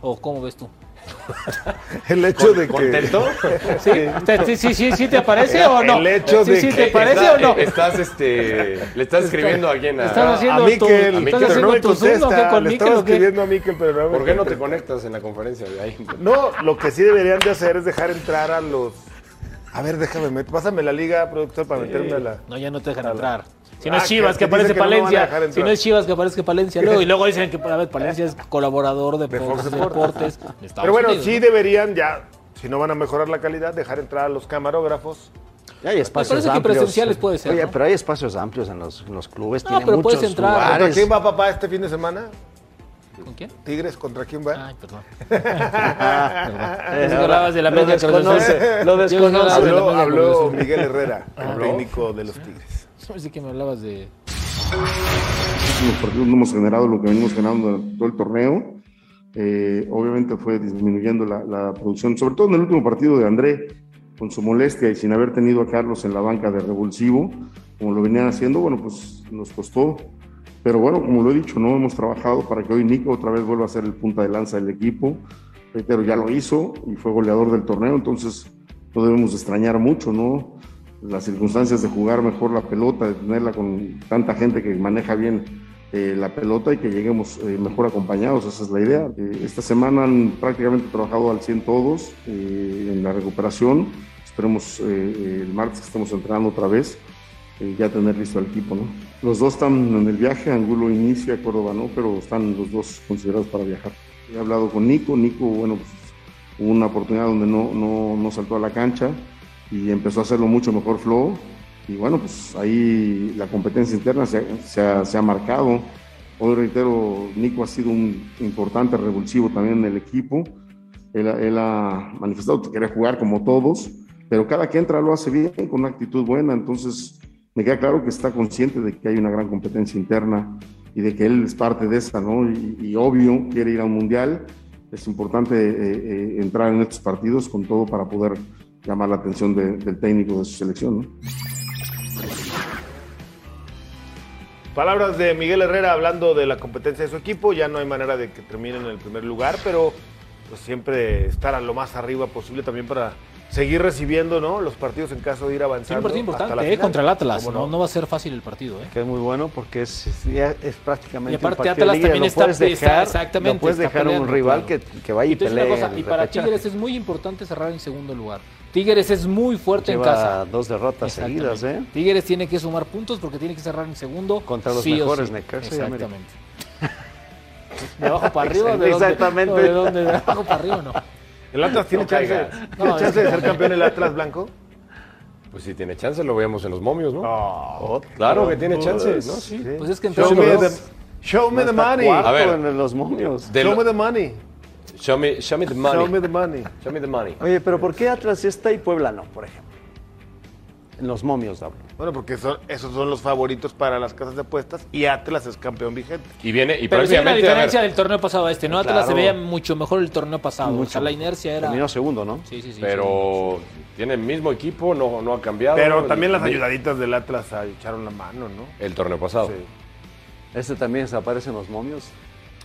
Speaker 4: ¿O cómo ves tú? [LAUGHS]
Speaker 3: El hecho de que.
Speaker 6: ¿Contento? [LAUGHS]
Speaker 4: ¿Sí? ¿Te- sí, sí, sí, te parece [LAUGHS] o no?
Speaker 3: El hecho
Speaker 4: Sí,
Speaker 3: de
Speaker 4: sí,
Speaker 3: que.
Speaker 4: ¿te parece
Speaker 6: Está-
Speaker 4: o no?
Speaker 6: Estás, este... Le estás escribiendo a alguien a...
Speaker 4: Estás haciendo
Speaker 3: a Miquel,
Speaker 4: ¿estás
Speaker 3: pero no me contesta.
Speaker 4: con
Speaker 3: Le estaba escribiendo a Miquel, pero no me
Speaker 6: ¿Por qué no te conectas en la conferencia de ahí?
Speaker 3: No, lo que sí deberían de hacer es dejar entrar a los. A ver, déjame, pásame la liga, productor, para meterme a la.
Speaker 4: No, ya no te dejan entrar. Si no
Speaker 3: Ah,
Speaker 4: es Chivas,
Speaker 3: que-
Speaker 4: que,
Speaker 3: que
Speaker 4: aparece
Speaker 3: que
Speaker 4: Palencia. si no es Chivas, que aparezca Palencia. Luego, [LAUGHS] y luego dicen que a ver, Palencia es colaborador de,
Speaker 3: de
Speaker 4: Fox Deportes.
Speaker 3: Pero bueno,
Speaker 4: Unidos,
Speaker 3: sí
Speaker 4: ¿no?
Speaker 3: deberían ya, si no van a mejorar la calidad, dejar entrar a los camarógrafos.
Speaker 5: Ya hay espacios
Speaker 4: parece que
Speaker 5: amplios.
Speaker 4: presenciales puede ser,
Speaker 5: Oye,
Speaker 4: ¿no?
Speaker 5: pero hay espacios amplios en los, en los clubes.
Speaker 4: No,
Speaker 5: tienen
Speaker 4: pero
Speaker 5: muchos
Speaker 4: puedes entrar.
Speaker 3: ¿Contra
Speaker 5: lugares.
Speaker 3: quién va papá este fin de semana?
Speaker 4: ¿Con quién?
Speaker 3: Tigres, ¿contra quién va?
Speaker 4: Ay, perdón. [LAUGHS]
Speaker 5: Ah,
Speaker 4: que hablabas de la
Speaker 5: lo desconoce, lo
Speaker 4: que
Speaker 3: Habló. Miguel Herrera,
Speaker 4: Ah,
Speaker 3: el técnico de los Tigres.
Speaker 4: Pensé que me hablabas de.
Speaker 11: Los partidos no hemos generado lo que venimos generando durante todo el torneo. Eh, obviamente fue disminuyendo la, la producción, sobre todo en el último partido de André, con su molestia y sin haber tenido a Carlos en la banca de revulsivo, como lo venían haciendo, bueno, pues nos costó. Pero bueno, como lo he dicho, no hemos trabajado para que hoy Nico otra vez vuelva a ser el punta de lanza del equipo. Reitero, ya lo hizo y fue goleador del torneo, entonces no debemos extrañar mucho, ¿no? Las circunstancias de jugar mejor la pelota, de tenerla con tanta gente que maneja bien eh, la pelota y que lleguemos eh, mejor acompañados, esa es la idea. Eh, esta semana han prácticamente trabajado al 100 todos eh, en la recuperación. Esperemos eh, eh, el martes que estemos entrenando otra vez, ya tener listo al equipo, ¿no? Los dos están en el viaje, Angulo inicia, Córdoba no, pero están los dos considerados para viajar. He hablado con Nico, Nico, bueno, pues, hubo una oportunidad donde no, no, no saltó a la cancha y empezó a hacerlo mucho mejor Flow. Y bueno, pues ahí la competencia interna se se ha- se ha marcado. Hoy reitero, Nico ha sido un importante revulsivo también en el equipo. Él, él ha manifestado que quería jugar como todos, pero cada que entra lo hace bien, con una actitud buena. Entonces, me queda claro que está consciente de que hay una gran competencia interna y de que él es parte de esa, ¿no? Y, y obvio, quiere ir a un mundial. Es importante eh, eh, entrar en estos partidos con todo para poder llamar la atención de- del técnico de su selección, ¿no?
Speaker 3: Palabras de Miguel Herrera hablando de la competencia de su equipo. Ya no hay manera de que terminen en el primer lugar, pero pues siempre estar a lo más arriba posible también para seguir recibiendo ¿no? los partidos en caso de ir avanzando.
Speaker 4: un partido
Speaker 3: hasta la
Speaker 4: importante, ¿eh?
Speaker 3: final.
Speaker 4: Contra el Atlas.
Speaker 3: ¿Cómo
Speaker 4: No, no va a ser fácil el partido, ¿eh?
Speaker 5: Que es muy bueno porque es, es- ya es prácticamente
Speaker 4: Y aparte
Speaker 5: un partido
Speaker 4: Atlas también está-
Speaker 5: puedes
Speaker 4: está-
Speaker 5: dejar,
Speaker 4: exactamente,
Speaker 5: lo puedes
Speaker 4: está
Speaker 5: dejar a un rival
Speaker 4: claro.
Speaker 5: que, que vaya y
Speaker 4: Y
Speaker 5: pelee
Speaker 4: una cosa,
Speaker 5: el
Speaker 4: y para
Speaker 5: repechaje.
Speaker 4: Tigres es muy importante cerrar en segundo lugar. Tigres es muy fuerte
Speaker 5: Lleva
Speaker 4: en casa.
Speaker 5: dos derrotas seguidas, ¿eh?
Speaker 4: Tigres tiene que sumar puntos porque tiene que cerrar en segundo.
Speaker 5: Contra los
Speaker 4: sí
Speaker 5: mejores
Speaker 4: sí.
Speaker 5: Necaxa y.
Speaker 4: Exactamente. [LAUGHS] ¿De abajo para arriba? [LAUGHS] ¿De dónde?
Speaker 5: Exactamente.
Speaker 4: o ¿De dónde? ¿De abajo para arriba no?
Speaker 3: ¿El Atlas tiene,
Speaker 6: No
Speaker 3: chance. ¿tiene
Speaker 4: No,
Speaker 3: chance
Speaker 4: es-
Speaker 3: de ser campeón el Atlas Blanco?
Speaker 6: Pues si tiene chance, lo vemos en los momios, ¿no? claro que tiene chance, ¿no? Sí.
Speaker 4: Pues es que
Speaker 3: Show me the, show me the money.
Speaker 6: A ver.
Speaker 5: en los momios.
Speaker 6: De
Speaker 3: Show
Speaker 6: lo-
Speaker 3: me the money.
Speaker 6: Show me, show me the money.
Speaker 3: Show me the money.
Speaker 6: Show me the money.
Speaker 5: Oye, pero ¿por qué Atlas está y Puebla no, por ejemplo? En los momios hablo.
Speaker 3: Bueno, porque son- esos son los favoritos para las casas de apuestas y Atlas es campeón vigente.
Speaker 6: Y viene, y
Speaker 4: Pero sí hay una diferencia del torneo pasado a este, ¿no? Atlas se veía mucho mejor el torneo pasado.
Speaker 5: Mucho.
Speaker 4: O sea, la inercia era.
Speaker 5: Terminó segundo, ¿no?
Speaker 4: Sí, sí, sí.
Speaker 6: pero tiene el mismo equipo, no, no ha cambiado.
Speaker 3: Pero también las ayudaditas del Atlas echaron la mano, ¿no?
Speaker 6: El torneo pasado.
Speaker 3: Sí.
Speaker 5: Este también se aparece en los momios.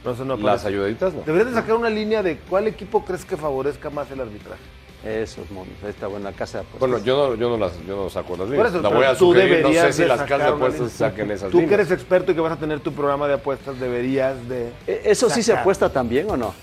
Speaker 3: No, eso no
Speaker 6: Las
Speaker 3: aparece.
Speaker 6: ayudaditas, no.
Speaker 3: Deberías de sacar una línea de cuál equipo crees que favorezca más el arbitraje.
Speaker 5: Esos momios. Ahí está buena casa de apuestas.
Speaker 6: Bueno, yo no, yo no las yo no saco las
Speaker 3: Por
Speaker 6: líneas.
Speaker 3: eso,
Speaker 6: La voy a
Speaker 3: tú
Speaker 6: sugerir, no sé si las
Speaker 3: sacar
Speaker 6: casas de apuestas saquen esas
Speaker 3: Tú que
Speaker 6: líneas.
Speaker 3: eres experto y que vas a tener tu programa de apuestas, deberías de
Speaker 5: Eh, ¿Eso sí se
Speaker 3: sacar
Speaker 5: apuesta también o no?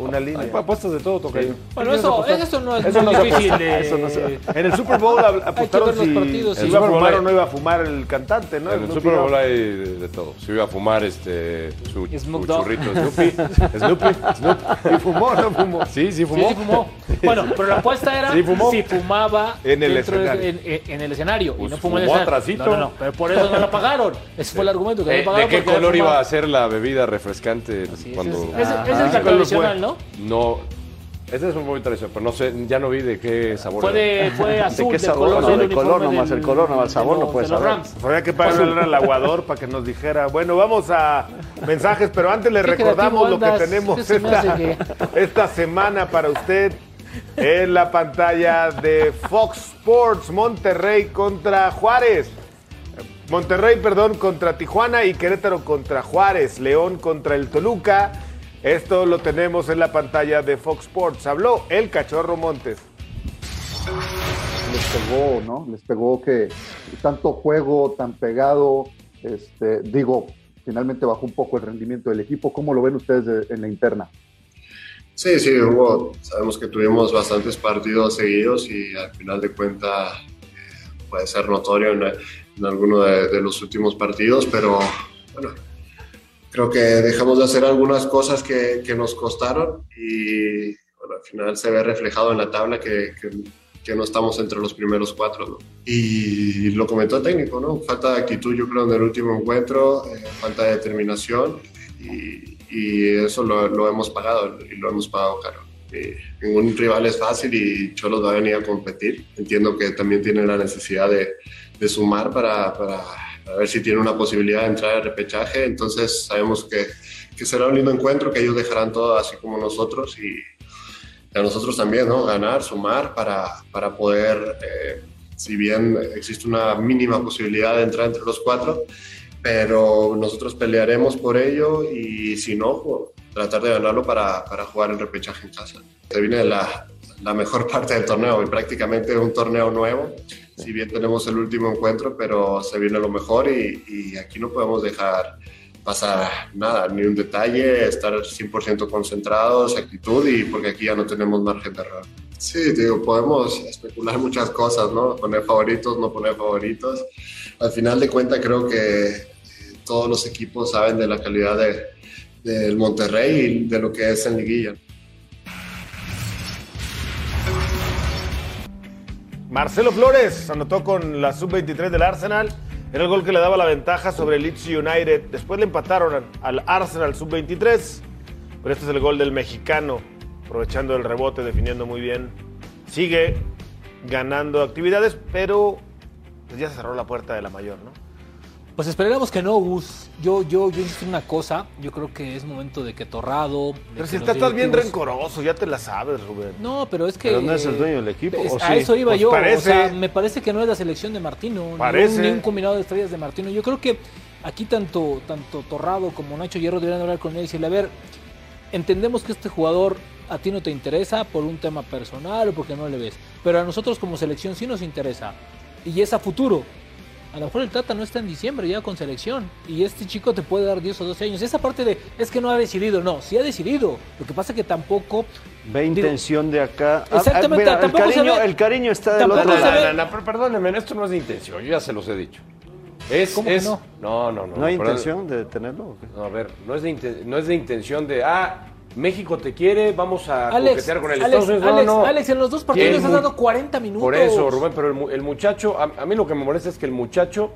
Speaker 3: Una línea.
Speaker 6: Hay apuestas de todo, Tocayo.
Speaker 4: Bueno, eso, eso no es
Speaker 6: Eso
Speaker 4: muy
Speaker 6: no se
Speaker 4: difícil
Speaker 6: apuesta.
Speaker 4: de.
Speaker 6: Eso no se-
Speaker 3: En el Super Bowl apostaron si,
Speaker 4: partidos, sí.
Speaker 3: iba a fumar
Speaker 6: hay-
Speaker 3: o no iba a fumar el cantante, ¿no?
Speaker 6: En el Super
Speaker 3: no.
Speaker 6: Bowl hay de, de todo. Si iba a fumar este su, su churrito [LAUGHS] Snoopy. Snoopy. Snoopy.
Speaker 3: ¿Y fumó o no fumó?
Speaker 6: Sí, sí
Speaker 4: Sí,
Speaker 6: fumó.
Speaker 4: sí fumó. Bueno, pero la apuesta era
Speaker 6: Sí fumó.
Speaker 4: si fumaba
Speaker 3: En el
Speaker 4: de-
Speaker 3: escenario.
Speaker 4: en, en- en el escenario. y
Speaker 6: Pues
Speaker 4: no fumó en el escenario. No, no, no. Pero por eso no lo pagaron. Ese fue el argumento que no
Speaker 6: Eh,
Speaker 4: pagaron.
Speaker 6: ¿De qué color iba a ser la bebida refrescante
Speaker 4: Sí,
Speaker 6: cuando
Speaker 4: ese es,
Speaker 5: Ah,
Speaker 4: el tradicional, ¿no?
Speaker 6: No? Ese es un muy tradicional, pero no sé, ya no vi de qué sabor.
Speaker 4: Fue, de, fue [LAUGHS] azul,
Speaker 5: qué
Speaker 4: del
Speaker 5: sabor?
Speaker 4: color
Speaker 5: No,
Speaker 4: del
Speaker 5: de color nomás,
Speaker 4: del-
Speaker 5: el color nomás, el
Speaker 4: de
Speaker 5: sabor no
Speaker 4: de los
Speaker 5: saber.
Speaker 3: Había que pagarle al aguador para que nos dijera. Bueno, vamos a mensajes, pero antes le
Speaker 4: Qué
Speaker 3: recordamos lo que tenemos
Speaker 4: ¿Qué
Speaker 3: esta, esta semana para usted en la pantalla de Fox Sports Monterrey contra Juárez. Monterrey, perdón, contra Tijuana y Querétaro contra Juárez. León contra el Toluca. Esto lo tenemos en la pantalla de Fox Sports. Habló el cachorro Montes.
Speaker 12: les pegó, ¿no? Les pegó que tanto juego tan pegado, este, digo, finalmente bajó un poco el rendimiento del equipo. ¿Cómo lo ven ustedes de- en la interna?
Speaker 13: Sí, sí, hubo, sabemos que tuvimos bastantes partidos seguidos y al final de cuentas eh, puede ser notorio en, en alguno de, de los últimos partidos, pero bueno, creo que dejamos de hacer algunas cosas que, que nos costaron y bueno, al final se ve reflejado en la tabla que, que, que no estamos entre los primeros cuatro. ¿no? Y lo comentó el técnico, ¿no? Falta de actitud yo creo en el último encuentro, eh, falta de determinación y, y eso lo, lo hemos pagado y lo hemos pagado caro. Eh, ningún rival es fácil y Cholos va a venir a competir. Entiendo que también tiene la necesidad de, de sumar para, para, para ver si tiene una posibilidad de entrar al repechaje. Entonces sabemos que, que será un lindo encuentro, que ellos dejarán todo así como nosotros y a nosotros también, ¿no? Ganar, sumar para, para poder, eh, si bien existe una mínima posibilidad de entrar entre los cuatro, pero nosotros pelearemos por ello y si no, tratar de ganarlo para, para jugar el repechaje en casa. Se viene la, la mejor [LAUGHS] parte del torneo y prácticamente un torneo nuevo. Si bien tenemos el último encuentro, pero se viene lo mejor y, aquí no podemos dejar pasar nada, ni un detalle, estar 100% concentrados, actitud y porque aquí ya no tenemos margen de error. Sí, digo, podemos especular muchas cosas, ¿no? Poner favoritos, no poner favoritos. Al final de cuentas creo que eh, todos los equipos saben de la calidad de, del Monterrey y de lo que es en liguilla.
Speaker 3: Marcelo Flores anotó con la sub-23 del Arsenal. Era el gol que le daba la ventaja sobre el Leeds United. Después le empataron al Arsenal sub-23. Pero este es el gol del mexicano, aprovechando el rebote, definiendo muy bien. Sigue ganando actividades, pero pues ya se cerró la puerta de la mayor, ¿no?
Speaker 4: Pues esperemos que no, Gus. Yo, yo, yo insisto en una cosa. Yo creo que es momento de que Torrado. de
Speaker 3: Pero
Speaker 4: que
Speaker 3: si estás, estás bien
Speaker 4: directivos-
Speaker 3: rencoroso, ya te la sabes, Rubén.
Speaker 4: No, pero es que.
Speaker 5: Pero no es el dueño del equipo,
Speaker 4: es-
Speaker 5: ¿o
Speaker 4: a
Speaker 5: sí?
Speaker 4: eso iba
Speaker 3: Pues
Speaker 4: yo.
Speaker 3: parece.
Speaker 4: O sea, me parece que no es la selección de Martino. ni un-
Speaker 3: Parece.
Speaker 4: Ni un, combinado de estrellas de Martino. Yo creo que aquí tanto, tanto Torrado como Nacho Hierro deberían hablar con él y decirle: a ver, entendemos que este jugador a ti no te interesa por un tema personal o porque no le ves. Pero a nosotros como selección sí nos interesa. Y es a futuro. A lo mejor el Tata no está en diciembre ya con selección. Y este chico te puede dar 10 o 12 años. Esa parte de es que no ha decidido. No, sí ha decidido. Lo que pasa es que tampoco.
Speaker 5: Ve intención de acá. Ah,
Speaker 4: Exactamente,
Speaker 5: ah, mira, el, cariño,
Speaker 4: ve-
Speaker 5: el cariño está del otro lado.
Speaker 4: ve-
Speaker 6: No, no, no, pero perdónenme, esto no es de intención, yo ya se los he dicho. Es,
Speaker 4: ¿Cómo que
Speaker 6: es-
Speaker 4: no?
Speaker 6: No, no, no.
Speaker 5: ¿No hay
Speaker 6: perdón.
Speaker 5: intención de tenerlo?
Speaker 6: No, a ver, no es, de inten- no es de intención de, ah, México te quiere, vamos a
Speaker 4: Alex,
Speaker 6: coquetear con el
Speaker 4: Alex,
Speaker 6: Estados Unidos. No,
Speaker 4: Alex,
Speaker 6: no.
Speaker 4: Alex, en los dos partidos has dado 40 minutos.
Speaker 6: Por eso, Rubén, pero el, mu- el muchacho, a, a mí lo que me molesta es que el muchacho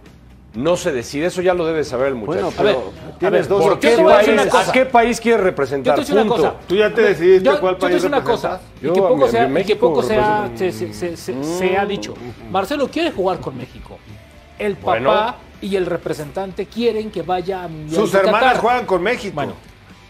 Speaker 6: no se decide. Eso ya lo debe saber el muchacho.
Speaker 5: Bueno, pero tienes dos
Speaker 6: ¿por qué país-
Speaker 5: Yo te voy a decir una
Speaker 6: ¿A
Speaker 5: cosa.
Speaker 6: qué país quieres representar?
Speaker 4: Yo te a una cosa.
Speaker 3: Tú ya te decidiste
Speaker 4: Yo-
Speaker 3: cuál
Speaker 4: yo te a
Speaker 3: país
Speaker 4: decir una cosa. Y
Speaker 6: Yo
Speaker 4: que
Speaker 6: a
Speaker 4: poco,
Speaker 6: a
Speaker 4: sea, y que poco se, se- se- ha dicho. Marcelo quiere jugar con México. El papá
Speaker 6: Bueno.
Speaker 4: y el representante quieren que vaya a
Speaker 3: Sus hermanas
Speaker 4: Qatar.
Speaker 3: juegan con México.
Speaker 4: Bueno,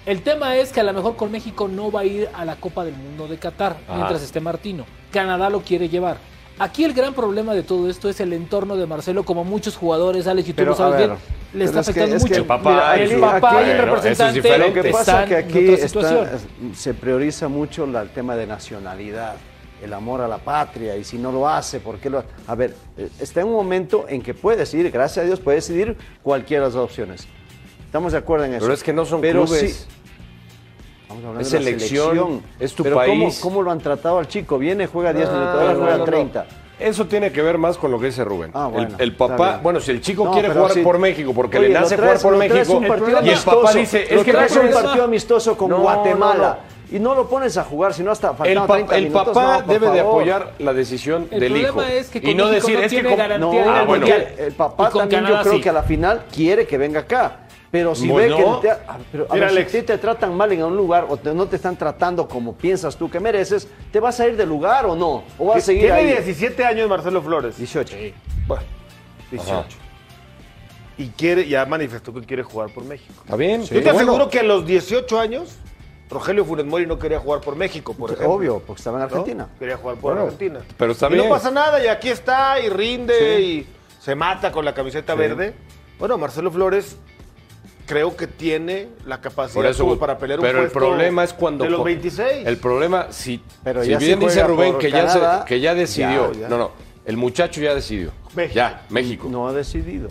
Speaker 4: el tema es que a lo mejor con México no va a ir a la Copa del Mundo de Qatar
Speaker 6: Ajá.
Speaker 4: mientras esté Martino. Canadá lo quiere llevar. Aquí el gran problema de todo esto es el entorno de Marcelo, como muchos jugadores, Alex, y tú
Speaker 5: Pero,
Speaker 4: lo sabes
Speaker 5: ver,
Speaker 4: bien, le está
Speaker 5: es que-
Speaker 4: afectando
Speaker 5: es que,
Speaker 4: mucho.
Speaker 6: el papá
Speaker 5: mira,
Speaker 4: el papá y el
Speaker 6: es
Speaker 4: representante
Speaker 6: diferente.
Speaker 5: Lo que pasa
Speaker 4: están
Speaker 5: es que aquí está- se prioriza mucho la- el tema de nacionalidad, el amor a la patria, y si no lo hace, ¿por qué lo hace? A ver, eh, está en un momento en que puede decidir, gracias a Dios, puede decidir cualquiera de las opciones. Estamos de acuerdo en eso.
Speaker 6: Pero es que no son
Speaker 5: Pero
Speaker 6: clubes.
Speaker 5: sí- hablando
Speaker 6: Es
Speaker 5: de la
Speaker 6: selección, es tu
Speaker 5: Pero
Speaker 6: país.
Speaker 5: ¿cómo, cómo lo han tratado al chico? Viene, juega 10
Speaker 6: No,
Speaker 5: minutos, ahora juega
Speaker 6: no, no.
Speaker 5: 30.
Speaker 6: Eso tiene que ver más con lo que dice Rubén.
Speaker 5: Ah, bueno,
Speaker 6: el, papá, bueno, si el chico
Speaker 5: No,
Speaker 6: quiere jugar por México porque
Speaker 5: Oye,
Speaker 6: le nace
Speaker 5: traes-
Speaker 6: jugar por México,
Speaker 5: un partido
Speaker 6: y el papá dice, es que no
Speaker 5: un partido amistoso con
Speaker 6: No,
Speaker 5: Guatemala y no lo pones a jugar, sino hasta
Speaker 6: El, pa-
Speaker 5: 30
Speaker 6: el
Speaker 5: minutos.
Speaker 6: papá
Speaker 5: no,
Speaker 6: debe de apoyar la decisión
Speaker 4: El
Speaker 6: del
Speaker 4: problema
Speaker 6: hijo.
Speaker 4: es que
Speaker 6: y no
Speaker 4: México
Speaker 6: decir,
Speaker 4: no
Speaker 6: es que con-
Speaker 4: garantía
Speaker 5: No,
Speaker 6: ah, bueno.
Speaker 5: El papá también
Speaker 4: Canadá
Speaker 5: yo creo
Speaker 4: sí.
Speaker 5: que a la final quiere que venga acá. Pero si
Speaker 6: Bueno.
Speaker 5: ve que te, pero, a
Speaker 3: Mira,
Speaker 5: ver, si
Speaker 3: Alex.
Speaker 5: a ti te tratan mal en un lugar o te- no te están tratando como piensas tú que mereces, ¿te vas a ir del lugar o no? ¿O vas a seguir
Speaker 3: Tiene
Speaker 5: ahí?
Speaker 3: 17 años Marcelo Flores.
Speaker 5: 18.
Speaker 3: Bueno, 18. Y quiere, ya manifestó que quiere jugar por México.
Speaker 6: Está bien.
Speaker 3: Yo te
Speaker 6: bueno.
Speaker 3: aseguro que a los 18 años, Rogelio Funes Mori no quería jugar por México, por ejemplo.
Speaker 5: Obvio, porque estaba en
Speaker 3: ¿no?
Speaker 5: Argentina.
Speaker 3: Quería jugar por
Speaker 6: Bueno,
Speaker 3: Argentina.
Speaker 6: pero está
Speaker 3: y
Speaker 6: bien.
Speaker 3: no pasa nada, y aquí está, y rinde,
Speaker 5: Sí.
Speaker 3: y se mata con la camiseta
Speaker 6: Sí.
Speaker 3: verde. Bueno, Marcelo Flores creo que tiene la capacidad
Speaker 6: eso,
Speaker 3: como para pelear
Speaker 6: pero
Speaker 3: un
Speaker 6: el
Speaker 3: puesto
Speaker 6: problema es cuando
Speaker 3: de los
Speaker 6: co-
Speaker 3: 26.
Speaker 6: El problema, si,
Speaker 5: Pero
Speaker 6: si bien dice Rubén que ya, se-
Speaker 5: Canadá,
Speaker 6: que ya decidió.
Speaker 3: ya, ya.
Speaker 6: No, no, el muchacho ya decidió.
Speaker 3: México.
Speaker 6: Ya, México.
Speaker 5: No ha decidido.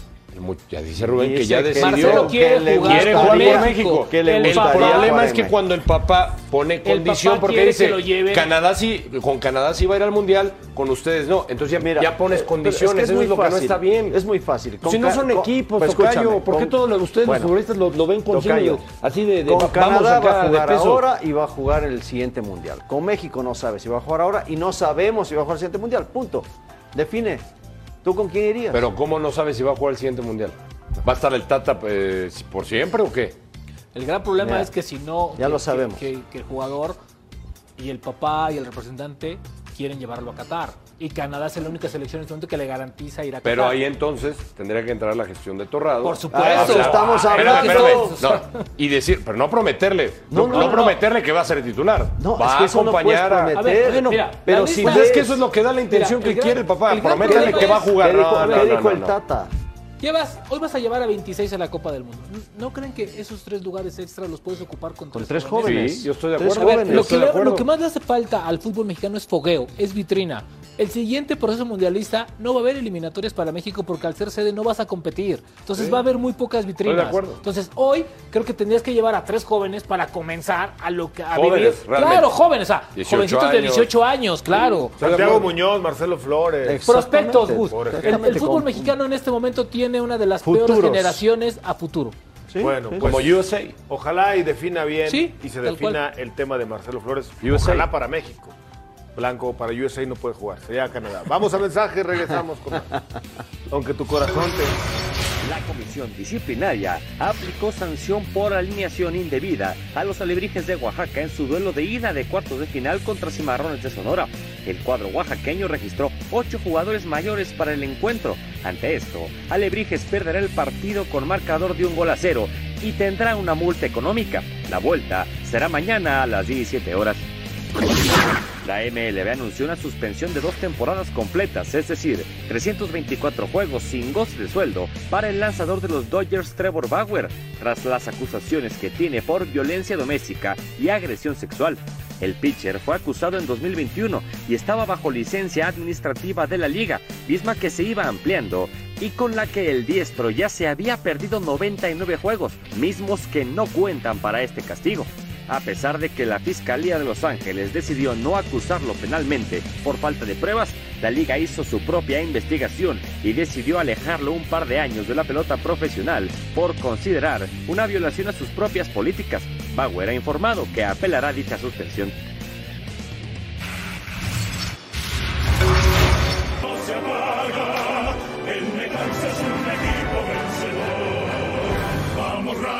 Speaker 6: Ya dice Rubén que ya
Speaker 5: que
Speaker 6: decidió.
Speaker 4: Marcelo quiere
Speaker 5: que le
Speaker 4: jugar
Speaker 6: quiere jugar por
Speaker 4: México.
Speaker 6: México.
Speaker 5: Que le
Speaker 4: El
Speaker 6: problema es
Speaker 5: en
Speaker 6: que cuando el papá pone condición,
Speaker 4: papá
Speaker 6: porque dice,
Speaker 4: que lo.
Speaker 6: Canadá sí, con Canadá sí va a ir al Mundial, con ustedes no. Entonces ya,
Speaker 5: Mira,
Speaker 6: ya pones
Speaker 5: eh,
Speaker 6: condiciones,
Speaker 5: pero
Speaker 6: eso
Speaker 5: muy
Speaker 6: es lo que no está bien.
Speaker 5: Es muy fácil.
Speaker 6: si no son equipos,
Speaker 5: pues
Speaker 6: Tocayo, ¿por qué
Speaker 5: con-
Speaker 6: todos los- ustedes
Speaker 5: bueno,
Speaker 6: los futbolistas lo, lo ven con
Speaker 5: Tocayo,
Speaker 6: así de, de
Speaker 5: con
Speaker 6: va-
Speaker 5: Canadá
Speaker 6: vamos
Speaker 5: va a jugar ahora y va a jugar el siguiente mundial. Con México no sabe si va a jugar ahora y no sabemos si va a jugar el siguiente mundial. Punto. Define. ¿Tú con quién irías?
Speaker 6: Pero ¿cómo no sabes si va a jugar el siguiente Mundial? ¿Va a estar el Tata eh, por siempre o qué?
Speaker 4: El gran problema
Speaker 5: Mira,
Speaker 4: es que si no,
Speaker 5: ya
Speaker 4: que-
Speaker 5: lo
Speaker 4: que-
Speaker 5: sabemos.
Speaker 4: Que, que el jugador y el papá y el representante quieren llevarlo a Qatar. Y Canadá es la única selección en este momento que le garantiza ir a Qatar.
Speaker 6: Pero ahí entonces tendría que entrar la gestión de Torrado.
Speaker 4: Por supuesto.
Speaker 5: Ah, estamos
Speaker 6: Espérame,
Speaker 5: hablando.
Speaker 6: espérame. No, y decir, pero no prometerle. No,
Speaker 5: No,
Speaker 6: no
Speaker 5: no, no.
Speaker 6: prometerle que va a ser titular.
Speaker 5: No,
Speaker 6: va
Speaker 5: es que
Speaker 6: a acompañar a.
Speaker 4: A ver,
Speaker 6: Bueno,
Speaker 4: mira,
Speaker 5: pero si
Speaker 6: es que eso es lo que da la intención
Speaker 4: Mira,
Speaker 6: que
Speaker 4: gran-
Speaker 6: quiere el papá.
Speaker 4: el
Speaker 6: que va a jugar.
Speaker 5: ¿Qué
Speaker 6: No,
Speaker 5: dijo,
Speaker 6: no,
Speaker 5: qué dijo
Speaker 6: no,
Speaker 5: el. Tata?
Speaker 4: Llevas, hoy vas a llevar a 26 a la Copa del Mundo. ¿No creen que esos tres lugares extra los puedes ocupar con,
Speaker 5: Con tres
Speaker 6: Sí,
Speaker 5: jóvenes.
Speaker 6: yo estoy de acuerdo.
Speaker 4: Ver, lo,
Speaker 6: estoy
Speaker 4: que
Speaker 6: de
Speaker 4: le-
Speaker 6: acuerdo.
Speaker 4: lo que más le hace falta al fútbol mexicano es fogueo, es vitrina. El siguiente proceso mundialista no va a haber eliminatorias para México porque al ser sede no vas a competir. Entonces va a haber muy pocas vitrinas.
Speaker 6: Estoy de acuerdo.
Speaker 4: Entonces hoy creo que tendrías que llevar a tres jóvenes para comenzar a lo que a
Speaker 6: Jóvenes,
Speaker 4: vivir.
Speaker 6: realmente.
Speaker 4: Claro, jóvenes, o sea,
Speaker 6: 18
Speaker 4: jovencitos de
Speaker 6: años.
Speaker 4: 18 años, claro.
Speaker 3: Santiago Muñoz, Marcelo Flores.
Speaker 4: Prospectos, Gus. El, fútbol
Speaker 5: Con-
Speaker 4: mexicano en este momento tiene una de las peores generaciones a futuro.
Speaker 5: Sí,
Speaker 3: Bueno,
Speaker 5: sí.
Speaker 3: pues
Speaker 6: Como USA.
Speaker 3: ojalá y defina bien
Speaker 4: Sí,
Speaker 3: y se defina el tema de Marcelo Flores.
Speaker 6: USA.
Speaker 3: Ojalá para México. Blanco para USA no puede jugar, sería Canadá. Vamos a mensaje, regresamos con más. Aunque tu corazón te...
Speaker 14: La comisión disciplinaria aplicó sanción por alineación indebida a los alebrijes de Oaxaca en su duelo de ida de cuartos de final contra Cimarrones de Sonora. El cuadro oaxaqueño registró ocho jugadores mayores para el encuentro. Ante esto, Alebrijes perderá el partido con marcador de un gol a cero y tendrá una multa económica. La vuelta será mañana a las 17 horas. La MLB anunció una suspensión de dos temporadas completas, es decir, 324 juegos sin goce de sueldo para el lanzador de los Dodgers Trevor Bauer, tras las acusaciones que tiene por violencia doméstica y agresión sexual. El pitcher fue acusado en 2021 y estaba bajo licencia administrativa de la liga, misma que se iba ampliando y con la que el diestro ya se había perdido 99 juegos, mismos que no cuentan para este castigo. A pesar de que la Fiscalía de Los Ángeles decidió no acusarlo penalmente por falta de pruebas, la liga hizo su propia investigación y decidió alejarlo un par de años de la pelota profesional por considerar una violación a sus propias políticas. Bauer ha informado que apelará dicha suspensión.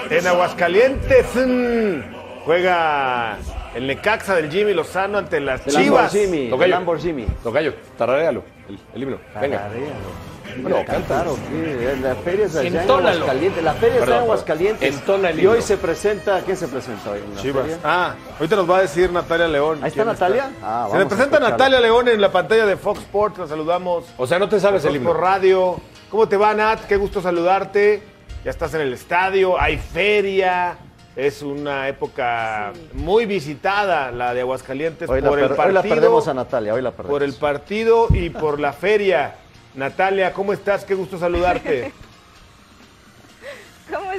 Speaker 3: En Aguascalientes mm, juega el Necaxa del Jimmy Lozano ante las
Speaker 5: El
Speaker 3: Chivas.
Speaker 5: Lamborghini,
Speaker 6: Tocayo.
Speaker 5: el Lamborghini.
Speaker 6: Tocayo, tararéalo, el, el himno. Venga.
Speaker 5: Tararéalo.
Speaker 6: Bueno,
Speaker 5: Voy a cantar, ¿o qué? La feria es allá en. Aguascalientes. La feria está en Aguascalientes.
Speaker 6: entona el
Speaker 5: y hoy se presenta, ¿quién se presenta hoy? en la
Speaker 3: Chivas.
Speaker 5: feria?
Speaker 3: Ah, ahorita nos va a decir Natalia León.
Speaker 5: Ahí está Natalia. Ah,
Speaker 3: Se presenta. Natalia León en la pantalla de Fox Sports. La saludamos.
Speaker 6: O sea, no te sabes el himno.
Speaker 3: Por radio. ¿Cómo te va, Nat? Qué gusto saludarte. Ya estás en el estadio, hay feria. Es una época muy visitada la de Aguascalientes
Speaker 5: Hoy la,
Speaker 3: por el
Speaker 5: per- hoy la
Speaker 3: partido.
Speaker 5: perdemos a Natalia, hoy la perdemos.
Speaker 3: por el partido y por la feria. Natalia, ¿cómo estás? Qué gusto saludarte. [LAUGHS]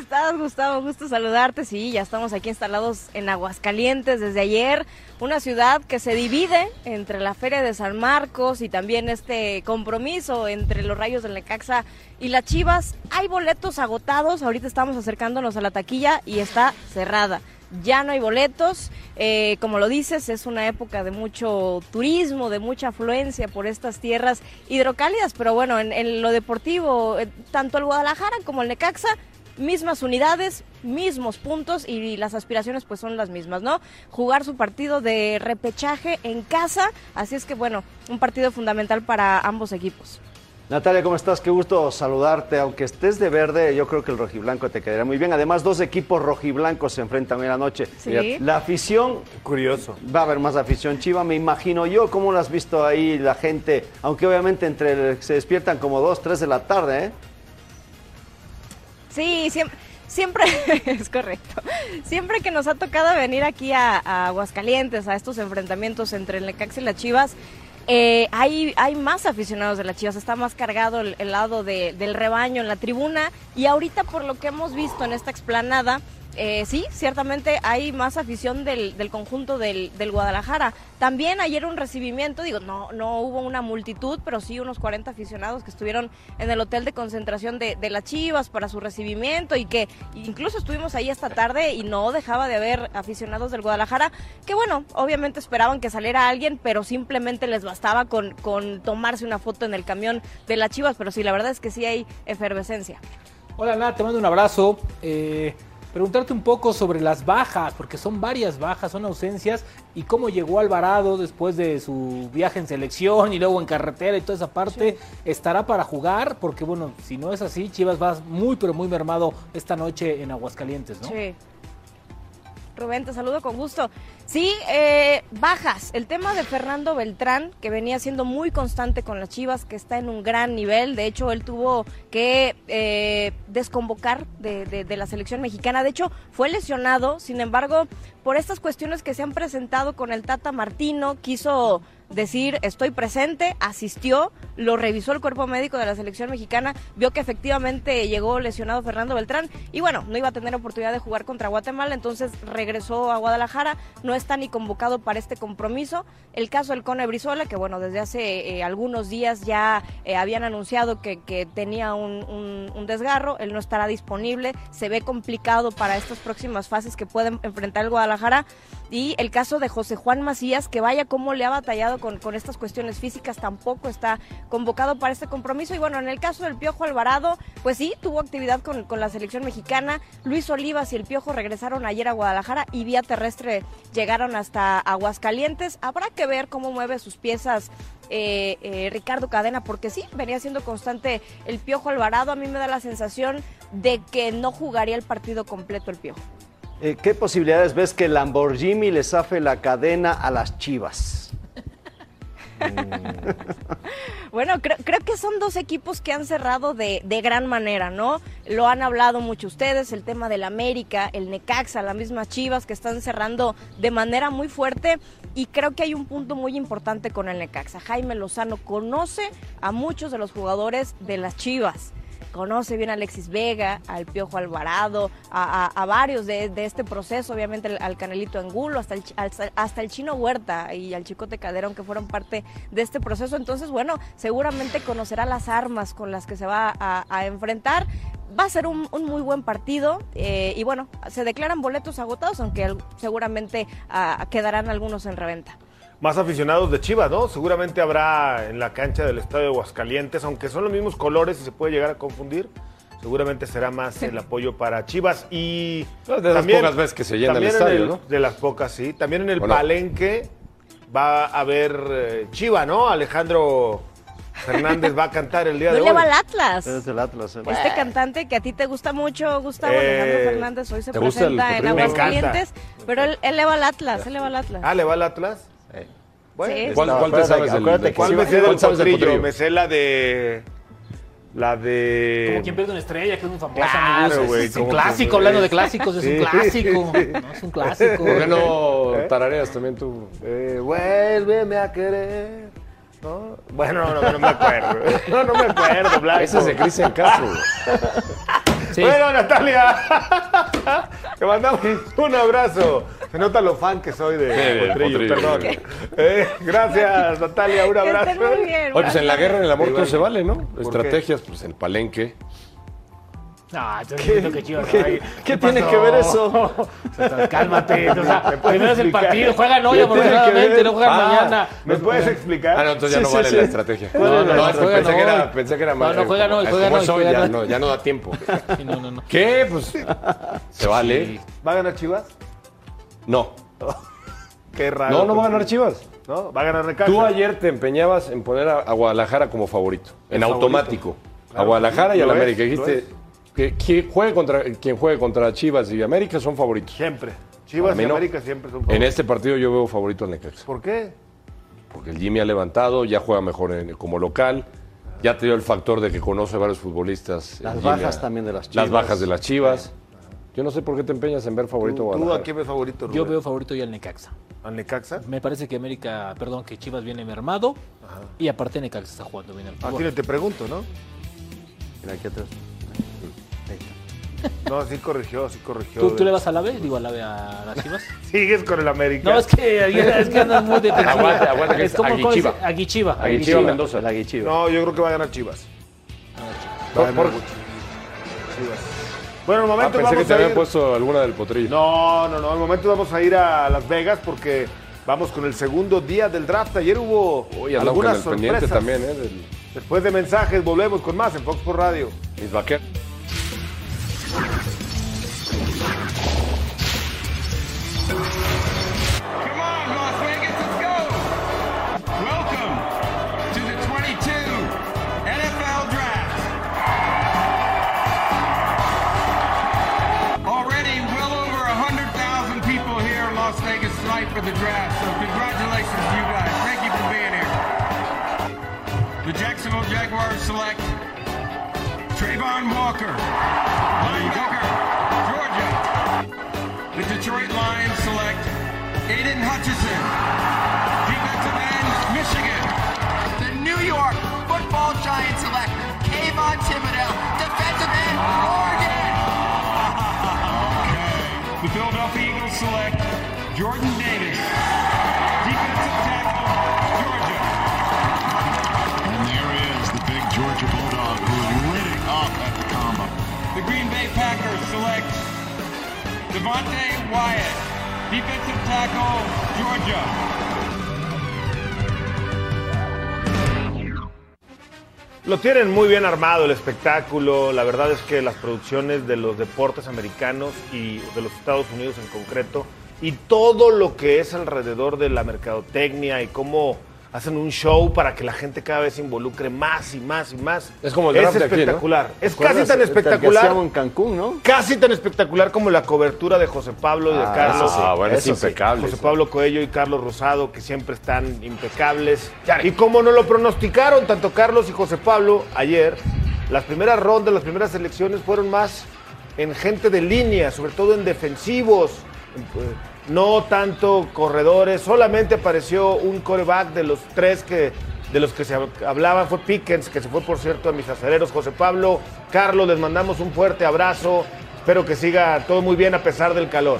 Speaker 15: ¿Cómo estás, Gustavo? Gusto saludarte. Sí, ya estamos aquí instalados en Aguascalientes desde ayer, una ciudad que se divide entre la Feria de San Marcos y también este compromiso entre los Rayos del Necaxa y las Chivas. Hay boletos agotados, ahorita estamos acercándonos a la taquilla y está cerrada. Ya no hay boletos, eh, como lo dices, es una época de mucho turismo, de mucha afluencia por estas tierras hidrocálidas, pero bueno, en, en lo deportivo, eh, tanto el Guadalajara como el Necaxa mismas unidades, mismos puntos y las aspiraciones pues son las mismas, ¿no? Jugar su partido de repechaje en casa, así es que bueno, un partido fundamental para ambos equipos.
Speaker 5: Natalia, ¿cómo estás? Qué gusto saludarte. Aunque estés de verde, yo creo que el rojiblanco te quedaría muy bien. Además, dos equipos rojiblancos se enfrentan hoy en la noche.
Speaker 15: Sí.
Speaker 5: La afición,
Speaker 3: Curioso.
Speaker 5: va a haber más afición chiva, me imagino yo. ¿Cómo lo has visto ahí la gente? Aunque obviamente entre se despiertan como dos, tres de la tarde, ¿eh?
Speaker 15: Sí, siempre, siempre [LAUGHS] es correcto. Siempre que nos ha tocado venir aquí a, Aguascalientes, a estos enfrentamientos entre el Necaxa y las Chivas, eh, hay, hay más aficionados de las Chivas, está más cargado el, lado de- del rebaño en la tribuna y ahorita por lo que hemos visto en esta explanada, eh, sí, ciertamente hay más afición del, del conjunto del, del Guadalajara. También ayer un recibimiento, digo, no, no hubo una multitud, pero sí unos 40 aficionados que estuvieron en el hotel de concentración de, de las Chivas para su recibimiento y que incluso estuvimos ahí esta tarde y no dejaba de haber aficionados del Guadalajara, que bueno, obviamente esperaban que saliera alguien, pero simplemente les bastaba con, con tomarse una foto en el camión de las Chivas, pero sí, la verdad es que sí hay efervescencia.
Speaker 4: Hola, Nat, te mando un abrazo. Eh, preguntarte un poco sobre las bajas, porque son varias bajas, son ausencias, y cómo llegó Alvarado después de su viaje en selección y luego en carretera y toda esa parte. ¿Estará para jugar? Porque, bueno, si no es así, Chivas va muy, pero muy mermado esta noche en Aguascalientes, ¿no?
Speaker 15: Sí. Rubén, te saludo con gusto. Sí, eh, bajas. El tema de Fernando Beltrán, que venía siendo muy constante con las Chivas, que está en un gran nivel. De hecho, él tuvo que eh, desconvocar de, la selección mexicana. De hecho, fue lesionado. Sin embargo, por estas cuestiones que se han presentado con el Tata Martino, quiso decir estoy presente, asistió, lo revisó el cuerpo médico de la selección mexicana, vio que efectivamente llegó lesionado Fernando Beltrán y bueno, no iba a tener oportunidad de jugar contra Guatemala, entonces regresó a Guadalajara, no está ni convocado para este compromiso. El caso del Cone Brizuela, que bueno, desde hace eh, algunos días ya eh, habían anunciado que, tenía un, un- un desgarro, él no estará disponible, se ve complicado para estas próximas fases que pueden enfrentar el Guadalajara. Y el caso de José Juan Macías, que vaya cómo le ha batallado con, con estas cuestiones físicas, tampoco está convocado para este compromiso. Y bueno, en el caso del Piojo Alvarado, pues sí, tuvo actividad con, con la selección mexicana. Luis Olivas y el Piojo regresaron ayer a Guadalajara y vía terrestre llegaron hasta Aguascalientes. Habrá que ver cómo mueve sus piezas eh, eh, Ricardo Cadena, porque sí, venía siendo constante el Piojo Alvarado. A mí me da la sensación de que no jugaría el partido completo el Piojo.
Speaker 5: Eh, ¿Qué posibilidades ves que Lamborghini le zafe la cadena a las chivas? [LAUGHS]
Speaker 15: Bueno, creo, que son dos equipos que han cerrado de, de gran manera, ¿no? Lo han hablado mucho ustedes, el tema del América, el Necaxa, las mismas Chivas que están cerrando de manera muy fuerte y creo que hay un punto muy importante con el Necaxa. Jaime Lozano conoce a muchos de los jugadores de las Chivas. Conoce bien a Alexis Vega, al Piojo Alvarado, a, varios de, este proceso, obviamente al- Canelito Angulo, hasta el, hasta, el Chino Huerta y al Chicote Calderón que fueron parte de este proceso. Entonces, bueno, seguramente conocerá las armas con las que se va a, enfrentar. Va a ser un, muy buen partido eh, y bueno, se declaran boletos agotados, aunque seguramente ah, quedarán algunos en reventa.
Speaker 3: Más aficionados de Chivas, ¿no? Seguramente habrá en la cancha del Estadio de Aguascalientes, aunque son los mismos colores y se puede llegar a confundir. seguramente será más el apoyo para Chivas y
Speaker 6: No, de las pocas veces que se llena el
Speaker 3: también
Speaker 6: estadio, ¿no?
Speaker 3: De las pocas, sí. También en el
Speaker 6: ¿O no?
Speaker 3: Palenque va a haber eh, Chiva, ¿no? Alejandro Fernández va a cantar el día
Speaker 15: No
Speaker 3: de
Speaker 15: le
Speaker 3: hoy.
Speaker 15: va al Atlas.
Speaker 5: Es del Atlas. eh.
Speaker 15: Este cantante que a ti te gusta mucho, Gustavo
Speaker 3: Eh,
Speaker 15: Alejandro Fernández, hoy se
Speaker 3: ¿te gusta el
Speaker 15: presenta en Aguascalientes, pero él, él le va al Atlas, él le va al Atlas.
Speaker 3: Ah, ¿le va al Atlas? Bueno,
Speaker 15: Sí.
Speaker 6: ¿Cuál, cuál te sabes del,
Speaker 5: acuérdate
Speaker 6: del
Speaker 5: que
Speaker 3: ¿Cuál
Speaker 5: sí
Speaker 3: me sé del
Speaker 6: ¿Cuál sabes del
Speaker 3: potrillo? Me sé la de... La de...
Speaker 4: Como quien pierde una estrella, que es muy famosa,
Speaker 3: Claro,
Speaker 4: amigos. Es un clásico,
Speaker 3: que-
Speaker 4: hablando de clásicos, es
Speaker 3: Sí.
Speaker 4: un clásico. [LAUGHS] No, es un clásico.
Speaker 6: ¿Por qué no
Speaker 3: ¿Eh?
Speaker 6: tarareas también tú?
Speaker 3: Eh, vuélveme a querer. ¿No? Bueno, no, no, no me acuerdo. [LAUGHS] No, no me acuerdo, Blanco.
Speaker 6: Ese es de Cristian Castro.
Speaker 4: Sí. [LAUGHS]
Speaker 3: Bueno, Natalia, te mandamos un abrazo. Se nota lo fan que soy de
Speaker 6: Sí,
Speaker 3: Potrillo,
Speaker 6: Potrillo.
Speaker 3: perdón. Eh, gracias, Natalia, un abrazo.
Speaker 15: estén muy bien.
Speaker 6: Oye, pues en la guerra, en el amor, todo se vale, ¿no?
Speaker 3: qué?
Speaker 6: Estrategias, pues el palenque.
Speaker 4: No, estoy diciendo que Chivas.
Speaker 5: ¿Qué- qué tiene que ver eso? [LAUGHS]
Speaker 4: Cálmate. O sea,
Speaker 3: ¿Me puedes
Speaker 4: primero es el partido, juegan hoy
Speaker 3: ¿Qué
Speaker 4: afortunadamente, no juegan
Speaker 6: Ah,
Speaker 4: mañana.
Speaker 3: ¿Me puedes explicar?
Speaker 6: Ah, no, entonces ya
Speaker 5: Sí,
Speaker 6: no vale
Speaker 5: sí.
Speaker 6: la estrategia.
Speaker 5: ¿Cuál es la
Speaker 6: No, no,
Speaker 4: estrategia?
Speaker 6: pensé que era, pensé que era
Speaker 4: No,
Speaker 6: más.
Speaker 4: no, juegan hoy, juegan juegan
Speaker 6: ya, no, ya no da tiempo. [LAUGHS]
Speaker 4: Sí, no, no, no.
Speaker 6: ¿Qué? Pues se vale.
Speaker 3: ¿Va a ganar Chivas?
Speaker 6: No. [LAUGHS]
Speaker 3: Qué raro.
Speaker 6: No, no va a ganar Chivas.
Speaker 3: ¿No? Va a ganar Necaxa.
Speaker 6: Tú ayer te empeñabas en poner a, Guadalajara como favorito, en automático. A Guadalajara y a la América. Dijiste. Que quien juegue, contra, quien juegue contra Chivas y América son favoritos.
Speaker 3: Siempre. Chivas y
Speaker 6: no.
Speaker 3: América siempre son
Speaker 6: En
Speaker 3: favoritos.
Speaker 6: este partido yo veo favorito al Necaxa.
Speaker 3: ¿Por qué?
Speaker 6: Porque el Jimmy ha levantado, ya juega mejor en- como local. Ya te dio el factor de que conoce varios futbolistas.
Speaker 5: Las
Speaker 6: el Jimmy
Speaker 5: bajas también de las
Speaker 6: Las
Speaker 5: Chivas.
Speaker 6: bajas de las Chivas. Yo no sé por qué te empeñas en ver favorito a
Speaker 3: ¿Tú, tú a quién ves favorito, Rubén?
Speaker 4: Yo veo favorito ya al Necaxa.
Speaker 3: ¿Al Necaxa?
Speaker 4: Me parece que América, perdón, que Chivas viene mermado. Y aparte Necaxa está jugando bien al
Speaker 3: Aquí
Speaker 4: fútbol.
Speaker 3: no te pregunto, ¿no?
Speaker 5: Mira, aquí atrás. [LAUGHS]
Speaker 3: No, sí corrigió, sí corrigió.
Speaker 4: ¿Tú, ¿Tú le vas al AVE? Digo, al AVE a las Chivas. [LAUGHS]
Speaker 3: Sigues con el América.
Speaker 4: No, es que, [LAUGHS] es que andas muy defensivo.
Speaker 6: Aguanta, aguanta, que
Speaker 4: es
Speaker 6: es
Speaker 4: como ¿cómo
Speaker 6: Aguichiva.
Speaker 4: dice? Aguichiva.
Speaker 6: Aguichiva Mendoza.
Speaker 5: El Aguichiva.
Speaker 3: No, yo creo que va a ganar Chivas. A ganar
Speaker 6: por-
Speaker 3: Chivas. Bueno, al
Speaker 6: Ah,
Speaker 3: momento
Speaker 6: pensé que
Speaker 3: vamos
Speaker 6: te
Speaker 3: a
Speaker 6: habían
Speaker 3: ir...
Speaker 6: puesto alguna del potrillo.
Speaker 3: No, no, no. Al momento vamos a ir a Las Vegas porque vamos con el segundo día del draft. Ayer hubo
Speaker 6: Uy,
Speaker 3: algunas
Speaker 6: pendiente
Speaker 3: sorpresas.
Speaker 6: también, ¿eh? Del,
Speaker 3: Después de mensajes, volvemos con más en Fox por Radio.
Speaker 6: mis vaqueros.
Speaker 16: Walker, linebacker, Georgia. The Detroit Lions select Aiden Hutchison, defensive end, Michigan.
Speaker 17: The New York football giants select Kayvon Thibodeau, defensive end, Oregon. [LAUGHS]
Speaker 16: The Philadelphia Eagles select Jordan Davis, Devontae Wyatt, defensive tackle, Georgia.
Speaker 3: Lo tienen muy bien armado el espectáculo. La verdad es que las producciones de los deportes americanos y de los Estados Unidos en concreto y todo lo que es alrededor de la mercadotecnia y cómo hacen un show para que la gente cada vez se involucre más y más y más.
Speaker 6: Es como el draft
Speaker 3: es
Speaker 6: de aquí, ¿no?
Speaker 3: espectacular.
Speaker 5: ¿Te
Speaker 3: Es casi tan
Speaker 5: que
Speaker 3: espectacular.
Speaker 5: hacíamos en Cancún, ¿no?
Speaker 3: Casi tan espectacular como la cobertura de José Pablo y de
Speaker 5: Ah,
Speaker 3: Carlos.
Speaker 5: eso sí,
Speaker 6: Ah, bueno, es
Speaker 5: sí.
Speaker 6: impecable.
Speaker 3: José. Pablo Coello y Carlos Rosado, que siempre están impecables. Y como nos lo pronosticaron, tanto Carlos y José Pablo, ayer, las primeras rondas, las primeras elecciones fueron más en gente de línea, sobre todo en defensivos, eh, no tanto corredores. Solamente apareció un coreback de los tres que de los que se hablaban fue Pickens, que se fue por cierto a mis acereros. José Pablo, Carlos, les mandamos un fuerte abrazo. Espero que siga todo muy bien a pesar del calor.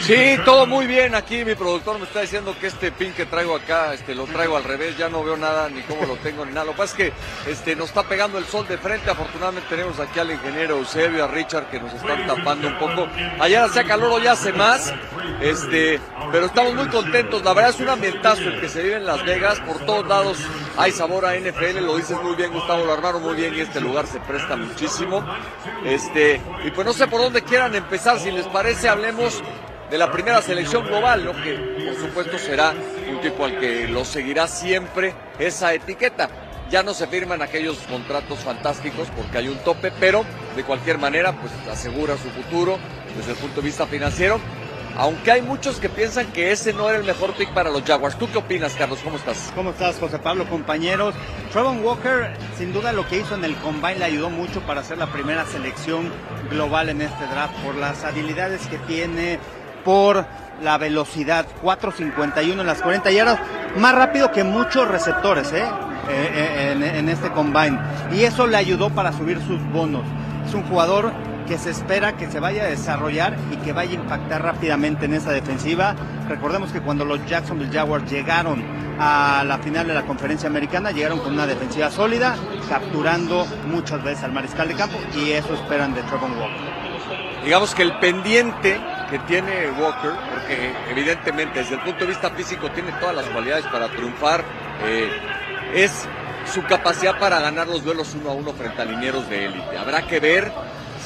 Speaker 18: Sí, todo muy bien. Aquí mi productor me está diciendo que este pin que traigo acá, este, lo traigo al revés. Ya no veo nada, ni cómo lo tengo, ni nada. Lo que pasa es que este, nos está pegando el sol de frente. Afortunadamente tenemos aquí al ingeniero Eusebio, a Richard, que nos están tapando un poco. Ayer hacía calor, hoy hace más. Este, pero estamos muy contentos. La verdad es un ambientazo el que se vive en Las Vegas. Por todos lados hay sabor a NFL, lo dices muy bien, Gustavo, lo armaron muy bien y este lugar se presta muchísimo. Este, y pues no sé por dónde quieran empezar, si les parece, hablemos de la primera selección global, ¿no? que por supuesto será un tipo al que lo seguirá siempre esa etiqueta. Ya no se firman aquellos contratos fantásticos porque hay un tope, pero de cualquier manera pues asegura su futuro desde el punto de vista financiero. Aunque hay muchos que piensan que ese no era el mejor pick para los Jaguars. ¿Tú qué opinas, Carlos? ¿Cómo estás?
Speaker 19: ¿Cómo estás, José Pablo, compañeros? Trevon Walker, sin duda lo que hizo en el Combine le ayudó mucho para ser la primera selección global en este draft por las habilidades que tiene, por la velocidad, 4.51 en las 40 yardas, más rápido que muchos receptores ¿eh? Eh, eh, en, este combine. Y eso le ayudó para subir sus bonos. Es un jugador que se espera que se vaya a desarrollar y que vaya a impactar rápidamente en esa defensiva. Recordemos que cuando los Jacksonville Jaguars llegaron a la final de la conferencia americana, llegaron con una defensiva sólida, capturando muchas veces al mariscal de campo y eso esperan de Trevor Walker.
Speaker 18: Digamos que el pendiente que tiene Walker, porque evidentemente desde el punto de vista físico tiene todas las cualidades para triunfar, eh, es su capacidad para ganar los duelos uno a uno frente a linieros de élite. Habrá que ver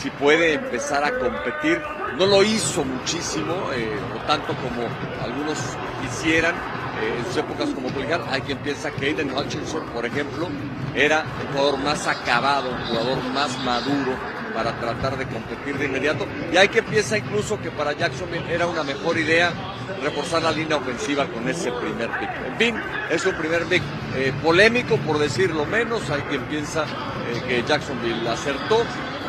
Speaker 18: si puede empezar a competir. No lo hizo muchísimo, eh, o tanto como algunos quisieran eh, en sus épocas como colegial. Hay quien piensa que Aiden Hutchinson, por ejemplo, era un jugador más acabado, un jugador más maduro para tratar de competir de inmediato. Y hay quien piensa incluso que para Jacksonville era una mejor idea reforzar la línea ofensiva con ese primer pick. En fin, es un primer pick eh, polémico, por decirlo menos. Hay quien piensa eh, que Jacksonville acertó.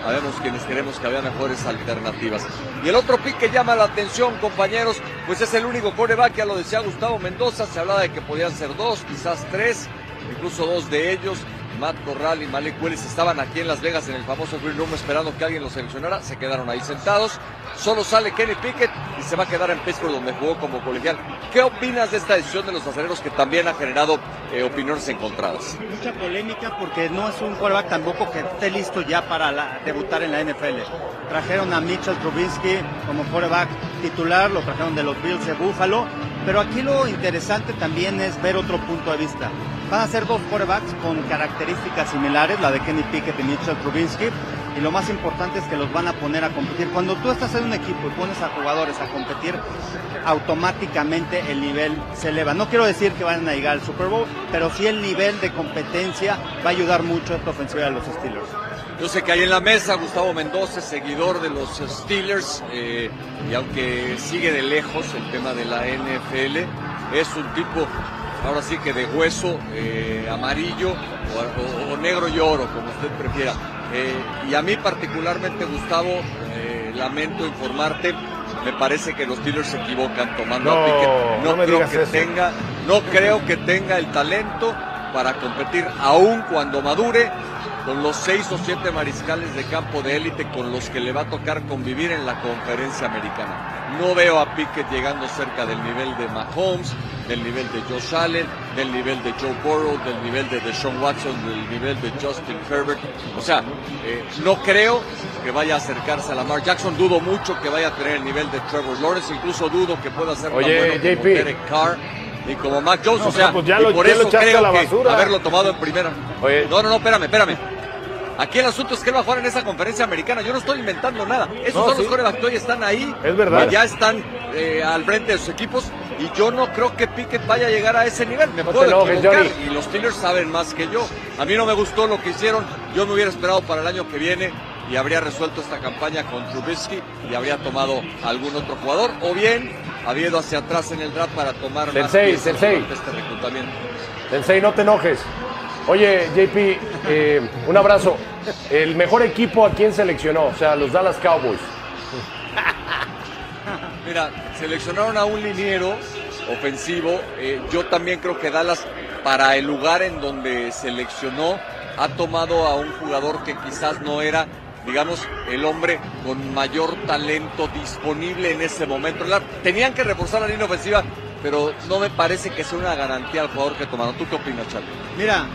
Speaker 18: Sabemos quienes queremos que haya mejores alternativas. Y el otro pick que llama la atención, compañeros, pues es el único coreback, ya lo decía Gustavo Mendoza, se hablaba de que podían ser dos, quizás tres, incluso dos de ellos. Matt Corral y Malik Willis estaban aquí en Las Vegas en el famoso Green Room esperando que alguien los seleccionara, se quedaron ahí sentados. Solo sale Kenny Pickett y se va a quedar en Pittsburgh donde jugó como colegial. ¿Qué opinas de esta decisión de los acereros que también ha generado eh, opiniones encontradas?
Speaker 19: Mucha polémica porque no es un quarterback tampoco que esté listo ya para debutar en la NFL. Trajeron a Mitchell Trubisky como quarterback titular, lo trajeron de los Bills de Buffalo, pero aquí lo interesante también es ver otro punto de vista. Van a ser dos quarterbacks con características similares, la de Kenny Pickett y Mitchell Trubisky, y lo más importante es que los van a poner a competir. Cuando tú estás en un equipo y pones a jugadores a competir, automáticamente el nivel se eleva. No quiero decir que vayan a llegar al Super Bowl, pero sí el nivel de competencia va a ayudar mucho a esta ofensiva de los Steelers.
Speaker 18: Yo sé que hay en la mesa Gustavo Mendoza, seguidor de los Steelers, eh, y aunque sigue de lejos el tema de la NFL, es un tipo, ahora sí que de hueso eh, amarillo o, o- o negro y oro, como usted prefiera. Eh, y a mí particularmente, Gustavo, eh, lamento informarte, me parece que los Steelers se equivocan tomando
Speaker 3: No,
Speaker 18: a Pickett.
Speaker 3: no me
Speaker 18: creo
Speaker 3: digas
Speaker 18: que
Speaker 3: eso.
Speaker 18: tenga, no creo que tenga el talento para competir aún cuando madure con los seis o siete mariscales de campo de élite con los que le va a tocar convivir en la conferencia americana. No veo a Pickett llegando cerca del nivel de Mahomes, del nivel de Josh Allen, del nivel de Joe Burrow, del nivel de Deshaun Watson, del nivel de Justin Herbert. O sea, eh, no creo que vaya a acercarse a Lamar Jackson. Dudo mucho que vaya a tener el nivel de Trevor Lawrence. Incluso dudo que pueda ser
Speaker 3: Oye,
Speaker 18: tan bueno como
Speaker 3: JP.
Speaker 18: Derek Carr y como Mac Jones.
Speaker 3: No,
Speaker 18: o sea,
Speaker 3: pues ya
Speaker 18: y
Speaker 3: lo-
Speaker 18: por
Speaker 3: ya lo
Speaker 18: eso
Speaker 3: echaste
Speaker 18: creo
Speaker 3: a la
Speaker 18: que haberlo tomado en primera. No, no, no, espérame, espérame. Aquí el asunto es que él va a jugar en esa conferencia americana. Yo no estoy inventando nada. Esos
Speaker 3: No,
Speaker 18: son
Speaker 3: sí.
Speaker 18: los corebacks que hoy están ahí.
Speaker 3: Es verdad.
Speaker 18: ya están eh, al frente de sus equipos. Y yo no creo que Pickett vaya a llegar a ese nivel. Me
Speaker 3: No
Speaker 18: puedo
Speaker 3: enojes,
Speaker 18: equivocar.
Speaker 3: Johnny.
Speaker 18: Y los Steelers saben más que yo. A mí no me gustó lo que hicieron. Yo me hubiera esperado para el año que viene y habría resuelto esta campaña con Trubisky y habría tomado algún otro jugador. O bien había ido hacia atrás en el draft para tomar más
Speaker 1: Sensei,
Speaker 18: piezas
Speaker 1: Sensei.
Speaker 18: este reclutamiento.
Speaker 1: Sensei, no te enojes. Oye, JP, eh, un abrazo. El mejor equipo a quién seleccionó, o sea, los Dallas Cowboys. [LAUGHS]
Speaker 18: Mira, seleccionaron a un liniero ofensivo. Eh, yo también creo que Dallas, para el lugar en donde seleccionó, ha tomado a un jugador que quizás no era, digamos, el hombre con mayor talento disponible en ese momento. Tenían que reforzar la línea ofensiva, pero no me parece que sea una garantía al jugador que tomaron. ¿Tú qué opinas, Charlie?
Speaker 19: Mira,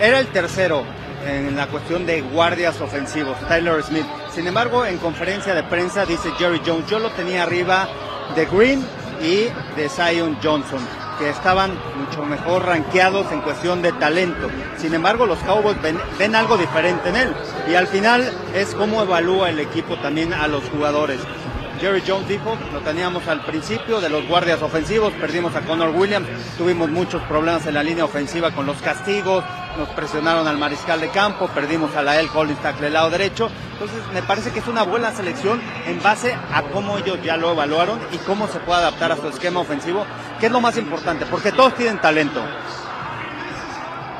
Speaker 19: era el tercero en la cuestión de guardias ofensivos, Tyler Smith. Sin embargo, en conferencia de prensa dice Jerry Jones, yo lo tenía arriba de Green y de Zion Johnson. Que estaban mucho mejor rankeados en cuestión de talento. Sin embargo, los Cowboys ven, ven algo diferente en él. Y al final es cómo evalúa el equipo también a los jugadores. Jerry Jones dijo, lo teníamos al principio de los guardias ofensivos, perdimos a Connor Williams, tuvimos muchos problemas en la línea ofensiva con los castigos, nos presionaron al mariscal de campo, perdimos a la El Collins tackle lado derecho. Entonces me parece que es una buena selección en base a cómo ellos ya lo evaluaron y cómo se puede adaptar a su esquema ofensivo, que es lo más importante, porque todos tienen talento.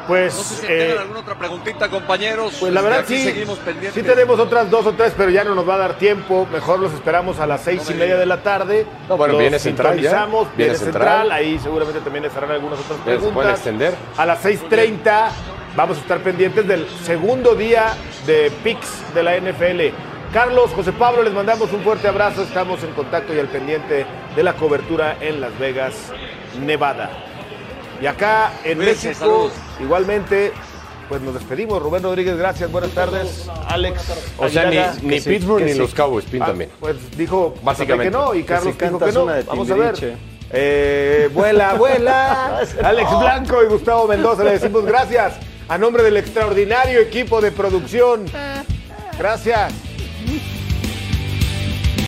Speaker 3: Pues,
Speaker 18: No sé si
Speaker 3: eh,
Speaker 18: alguna otra preguntita, compañeros.
Speaker 3: Pues la verdad sí,
Speaker 18: seguimos pendientes.
Speaker 3: sí tenemos otras dos o tres, pero ya no nos va a dar tiempo. Mejor los esperamos a las seis y media de la tarde.
Speaker 6: No, bueno,
Speaker 3: Los
Speaker 6: viene Central ya. Viene
Speaker 3: viene
Speaker 6: Central.
Speaker 3: central. Ahí seguramente también estarán algunas otras
Speaker 6: se pueden
Speaker 3: preguntas.
Speaker 6: extender.
Speaker 3: A las 6.30 vamos a estar pendientes del segundo día de PIX de la NFL. Carlos, José Pablo, les mandamos un fuerte abrazo. Estamos en contacto y al pendiente de la cobertura en Las Vegas, Nevada. Y acá en México, igualmente, pues nos despedimos. Rubén Rodríguez, gracias, buenas tardes. Alex.
Speaker 6: O sea, ni, Pittsburgh ni
Speaker 3: sí.
Speaker 6: los Cowboys pintan
Speaker 3: Ah,
Speaker 6: bien.
Speaker 3: Pues dijo
Speaker 6: Básicamente.
Speaker 3: que no y Carlos dijo que no. Vamos a ver. Eh, vuela, [LAUGHS] vuela. Alex Blanco y Gustavo Mendoza le decimos gracias a nombre del extraordinario equipo de producción. Gracias.